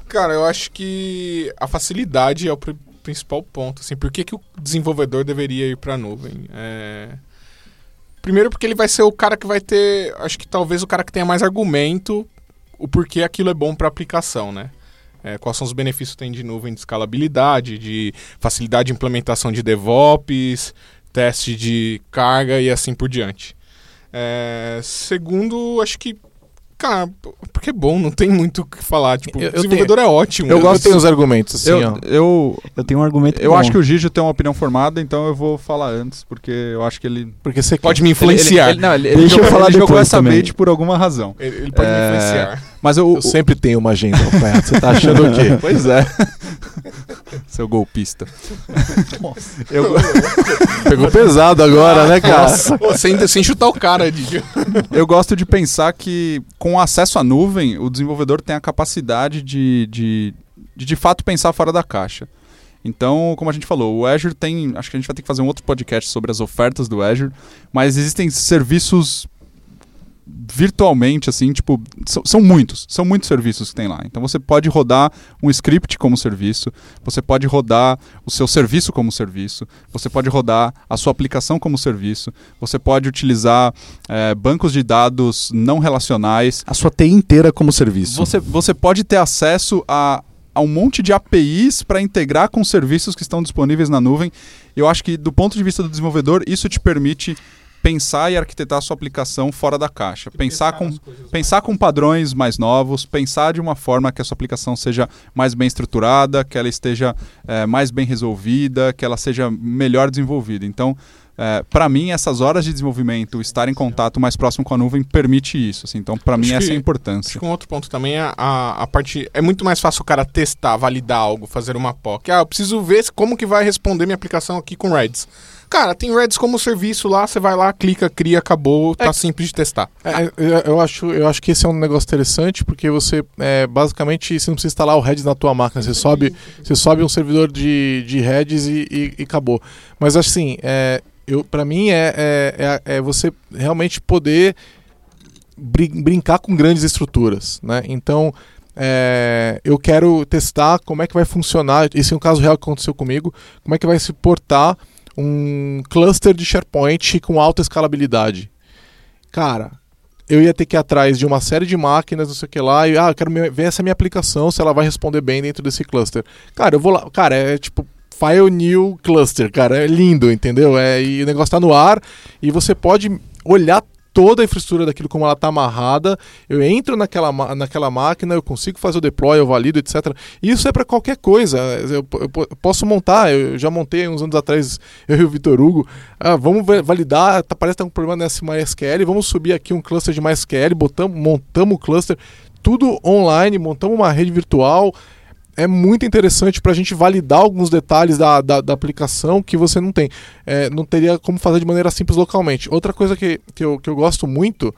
Cara, eu acho que a facilidade é o pri- principal ponto. Assim, por que, que o desenvolvedor deveria ir para a nuvem? É, Primeiro porque ele vai ser o cara que vai ter, acho que talvez o cara que tenha mais argumento o porquê aquilo é bom para aplicação, né? É, quais são os benefícios que tem de nuvem de escalabilidade, de facilidade de implementação de DevOps, teste de carga e assim por diante. É, segundo, acho que, cara, porque é bom, não tem muito o que falar. Tipo, Eu- eu o desenvolvedor é ótimo. Eu, gosto tenho os argumentos, assim, Eu, ó. eu, Eu tenho um argumento eu bom. acho que o Gigi tem uma opinião formada, então eu vou falar antes, porque eu acho que ele. Porque você Pode me influenciar. Ele, ele- não, ele, Deixa ele eu falar ele jogou essa também. bait por alguma razão. Ele, ele pode me É, influenciar. Mas eu, Eu sempre tenho uma agenda, Alfaiate. Você tá achando o quê? Pois é. Seu golpista. Eu, Pegou pesado agora, né, cara? Pô, sem, sem chutar o cara, Didi. eu gosto de pensar que com acesso à nuvem, o desenvolvedor tem a capacidade de, de, de, de fato pensar fora da caixa. Então, como a gente falou, o Azure tem. Acho que a gente vai ter que fazer um outro podcast sobre as ofertas do Azure, mas existem serviços virtualmente, assim, tipo, são, são muitos, são muitos serviços que tem lá. Então você pode rodar um script como serviço, você pode rodar o seu serviço como serviço, você pode rodar a sua aplicação como serviço, você pode utilizar eh, bancos de dados não relacionais, A sua TI inteira como serviço. você, você pode ter acesso a, a um monte de APIs para integrar com serviços que estão disponíveis na nuvem. Eu acho que, do ponto de vista do desenvolvedor, isso te permite pensar e arquitetar a sua aplicação fora da caixa. Pensar com, pensar com padrões mais novos, pensar de uma forma que a sua aplicação seja mais bem estruturada, que ela esteja eh, mais bem resolvida, que ela seja melhor desenvolvida. Então, para mim, essas horas de desenvolvimento, estar em contato mais próximo com a nuvem, permite isso. assim. Então, para mim, Acho essa que- é a Acho importância. que um outro ponto também é a, a parte. É muito mais fácil o cara testar, validar algo, fazer uma POC. Ah, eu preciso ver como que vai responder minha aplicação aqui com Reds. Cara, tem Reds como serviço lá, você vai lá, clica, cria, acabou, tá simples de testar. É, eu, acho, eu acho que esse é um negócio interessante, porque você, é, basicamente, você não precisa instalar o Redis na tua máquina. Você sobe, você sobe um servidor de, de Redis e, e- e acabou. Mas, assim, é, eu, pra mim, é, é, é, é você realmente poder brin- brincar com grandes estruturas, né? Então, é, eu quero testar como é que vai funcionar. Esse é um caso real que aconteceu comigo. Como é que vai se portar um cluster de SharePoint com alta escalabilidade? Cara, eu ia ter que ir atrás de uma série de máquinas, não sei o que lá, e ah, eu quero ver essa minha aplicação, se ela vai responder bem dentro desse cluster. Cara, eu vou lá, cara, é tipo File New Cluster, cara, é lindo, entendeu? É, e o negócio tá no ar e você pode olhar toda a infraestrutura daquilo como ela tá amarrada. Eu entro naquela, naquela máquina, eu consigo fazer o deploy, eu valido, etc. Isso é para qualquer coisa. Eu, eu eu posso montar, eu já montei uns anos atrás, eu e o Vitor Hugo. Ah, vamos va- validar, tá, parece que tá um problema nesse MySQL, vamos subir aqui um cluster de MySQL, botamos, montamos o cluster, tudo online, montamos uma rede virtual. É muito interessante para a gente validar alguns detalhes da, da, da aplicação que você não tem. É, não teria como fazer de maneira simples localmente. Outra coisa que, que, eu, que eu gosto muito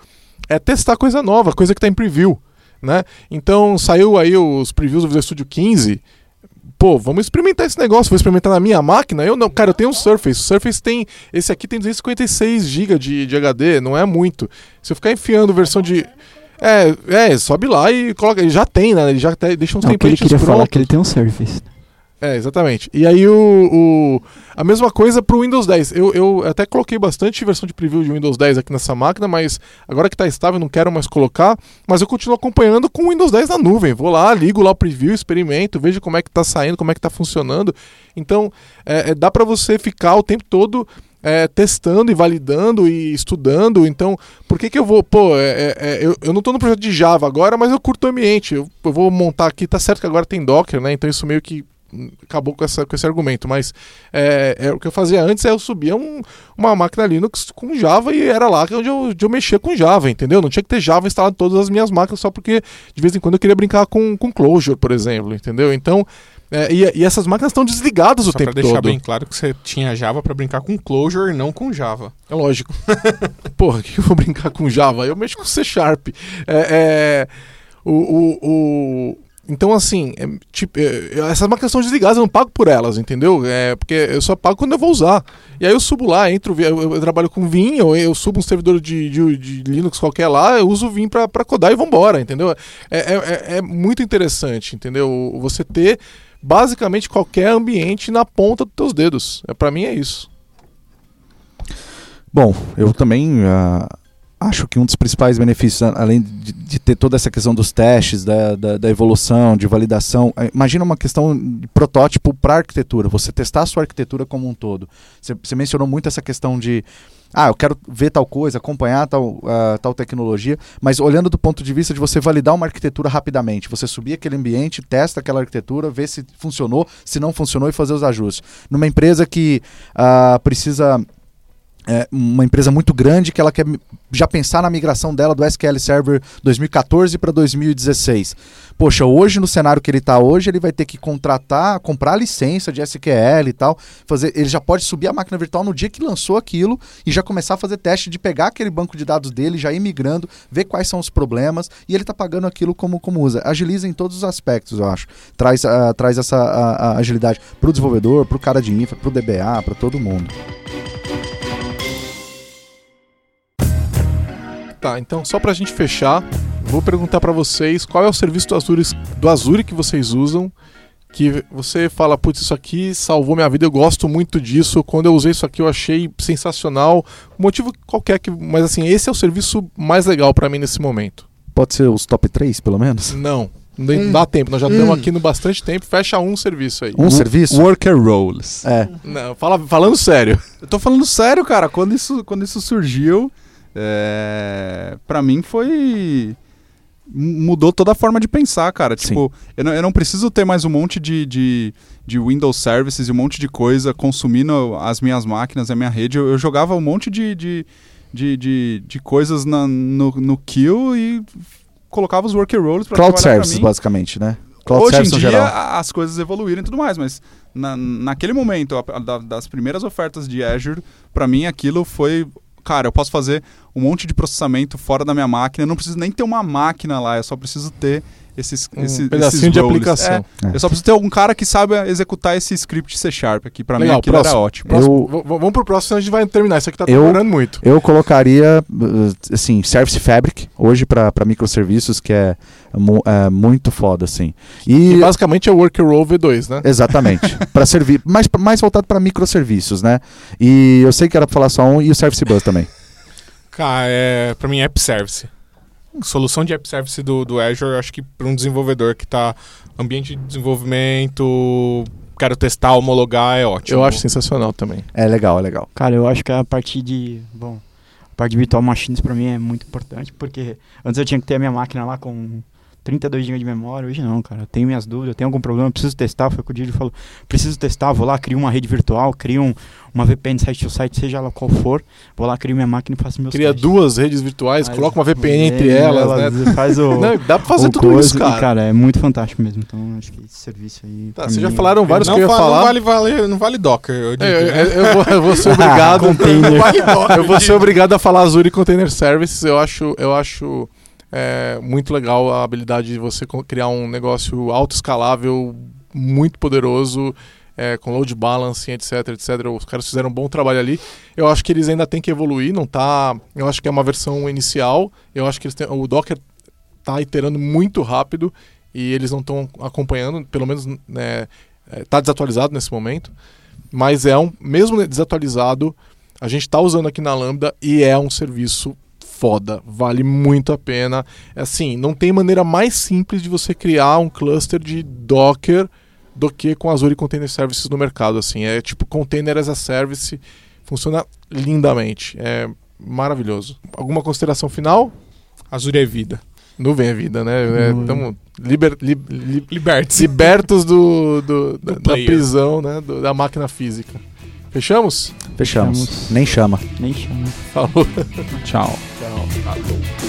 é testar coisa nova, coisa que está em preview. Né? Então saiu aí os previews do Visual Studio 15. Pô, vamos experimentar esse negócio. Vou experimentar na minha máquina. Eu não, cara, eu tenho um Surface. O Surface tem. Esse aqui tem 256 GB de, de HD, não é muito. Se eu ficar enfiando versão de. É, é, sobe lá e coloca. Ele já tem, né? Ele já te- deixa uns Não, o que ele templates queria falar é prontos. que ele tem um Surface. É, exatamente. E aí o, o- a mesma coisa pro Windows 10. Eu, eu até coloquei bastante versão de preview de Windows 10 aqui nessa máquina, mas agora que tá estável eu não quero mais colocar, mas eu continuo acompanhando com o Windows 10 na nuvem. Vou lá, ligo lá o preview, experimento, vejo como é que tá saindo, como é que tá funcionando. Então, é, é, dá para você ficar o tempo todo é, testando e validando e estudando. Então, por que que eu vou... Pô, é, é, é, eu, eu não tô no projeto de Java agora, mas eu curto o ambiente. Eu, eu vou montar aqui, tá certo que agora tem Docker, né? Então isso meio que acabou com, essa, com esse argumento, mas é, é, o que eu fazia antes é eu subia um- uma máquina Linux com Java e era lá onde eu, onde eu mexia com Java, entendeu? Não tinha que ter Java instalado em todas as minhas máquinas só porque de vez em quando eu queria brincar com, com Clojure, por exemplo, entendeu? Então, é, e, e essas máquinas estão desligadas o Só pra tempo deixar todo. bem claro que você tinha Java pra brincar com Clojure e não com Java. É lógico. Porra, que eu vou brincar com Java? Eu mexo com C Sharp. É, é, o, o, o- então, assim, é, tipo, é, essas máquinas são desligadas, eu não pago por elas, entendeu? É, porque eu só pago quando eu vou usar. E aí eu subo lá, entro, eu, eu- trabalho com Vim, eu, eu subo um servidor de, de, de Linux qualquer lá, eu uso o Vim pra, pra codar e vambora, entendeu? É, é, é- é muito interessante, entendeu? Você ter basicamente qualquer ambiente na ponta dos teus dedos. É, pra mim é isso. Bom, eu também ah, acho que um dos principais benefícios, além de, de ter toda essa questão dos testes, da, da, da evolução, de validação, eh, imagina uma questão de protótipo para arquitetura, você testar a sua arquitetura como um todo. Você, você mencionou muito essa questão de, ah, eu quero ver tal coisa, acompanhar tal, ah, tal tecnologia, mas olhando do ponto de vista de você validar uma arquitetura rapidamente, você subir aquele ambiente, testa aquela arquitetura, ver se funcionou, se não funcionou e fazer os ajustes. Numa empresa que ah, precisa é, uma empresa muito grande que ela quer já pensar na migração dela do SQL Server 2014 para 2016. Poxa, hoje no cenário que ele está hoje, ele vai ter que contratar, comprar licença de SQL e tal, fazer, ele já pode subir a máquina virtual no dia que lançou aquilo e já começar a fazer teste de pegar aquele banco de dados dele, já ir migrando, ver quais são os problemas e ele está pagando aquilo como, como usa. Agiliza em todos os aspectos, eu acho. Traz, ah, traz essa ah, agilidade para o desenvolvedor, para o cara de infra, para o DBA, para todo mundo. Tá, então só pra gente fechar, vou perguntar pra vocês qual é o serviço do Azure, do Azure que vocês usam, que você fala, putz, isso aqui salvou minha vida, eu gosto muito disso, quando eu usei isso aqui eu achei sensacional, motivo qualquer, que, mas assim, esse é o serviço mais legal pra mim nesse momento. Pode ser os top 3, pelo menos? Não, não dá tempo, nós já estamos aqui no bastante tempo, fecha um serviço aí. Um serviço? Worker roles. É. Não, fala, falando sério. Eu tô falando sério, cara. Quando isso, quando isso surgiu, é... para mim foi. Mudou toda a forma de pensar, cara. Tipo, eu não, eu não preciso ter mais um monte de, de, de Windows Services e um monte de coisa consumindo as minhas máquinas, a minha rede. Eu, eu jogava um monte de, de, de, de, de coisas na- no, no kill e colocava os worker roles pra Cloud Services, basicamente, né? Cloud Hoje em dia geral. as coisas evoluíram e tudo mais, mas na, naquele momento, a- a- da- das primeiras ofertas de Azure, pra mim aquilo foi. Cara, eu posso fazer um monte de processamento fora da minha máquina, eu não preciso nem ter uma máquina lá, eu só preciso ter esses, Um esse- pedacinho esses de roles. aplicação. É, É. Eu só preciso ter algum cara que saiba executar esse script C Sharp aqui. Pra mim Legal, aquilo era próximo. ótimo. Próximo, Eu- v- vamos pro próximo, senão a gente vai terminar. Isso aqui tá demorando muito. Eu colocaria, uh, assim, Service Fabric, hoje para microserviços, que é, é muito foda, assim. E E, basicamente é o Worker Row V2, né? exatamente, para servir, mais, mais voltado para microserviços, né? E eu sei que era pra falar só um, e o Service Bus também. Cara, é, pra mim é App Service. Solução de App Service do, do Azure, eu acho que para um desenvolvedor que tá ambiente de desenvolvimento, quero testar, homologar, é ótimo. Eu acho sensacional também. É legal, é legal. Cara, eu acho que a parte de. Bom, a parte de virtual machines pra mim é muito importante, porque antes eu tinha que ter a minha máquina lá com 32 GB de memória, hoje não, cara. Eu tenho minhas dúvidas, eu tenho algum problema, eu preciso testar. Foi o que o Didi falou. Preciso testar, vou lá, crio uma rede virtual, crio um, uma VPN site to site, seja lá qual for. Vou lá, crio minha máquina e faço meus Cria testes. duas redes virtuais, Faz- coloca uma VPN entre é, elas, né? Faz o. Não, dá pra fazer tudo coisa, isso, e, cara. é muito fantástico mesmo. Então, acho que esse serviço aí. Tá, vocês já falaram vários não, que eu ia fa- falar. Não vale, vale, não vale Docker. Eu, É, eu, né? eu vou, eu vou ser obrigado. Container. Vale Docker. eu vou ser obrigado a falar Azure Container Services. Eu acho, eu acho é, muito legal a habilidade de você criar um negócio autoescalável, muito poderoso, é, com load balancing, etc, etc. Os caras fizeram um bom trabalho ali. Eu acho que eles ainda têm que evoluir, não tá. Eu acho que é uma versão inicial. Eu acho que têm, o Docker tá iterando muito rápido e eles não estão acompanhando, pelo menos né, é, tá desatualizado nesse momento. Mas é um, mesmo desatualizado, a gente está usando aqui na Lambda e é um serviço foda, vale muito a pena. É Assim, não tem maneira mais simples de você criar um cluster de Docker do que com Azure Container Services no mercado. Assim, é tipo Container as a Service, funciona lindamente, é maravilhoso. Alguma consideração final? Azure é vida. Nuvem é vida, né? Nuvem. Estamos liber, li, li, Liberte-se. libertos do, do- da, da player. prisão, né? do- da máquina física. Fechamos? Fechamos. Fechamos. Nem chama. Nem chama. Falou. Tchau. Tchau.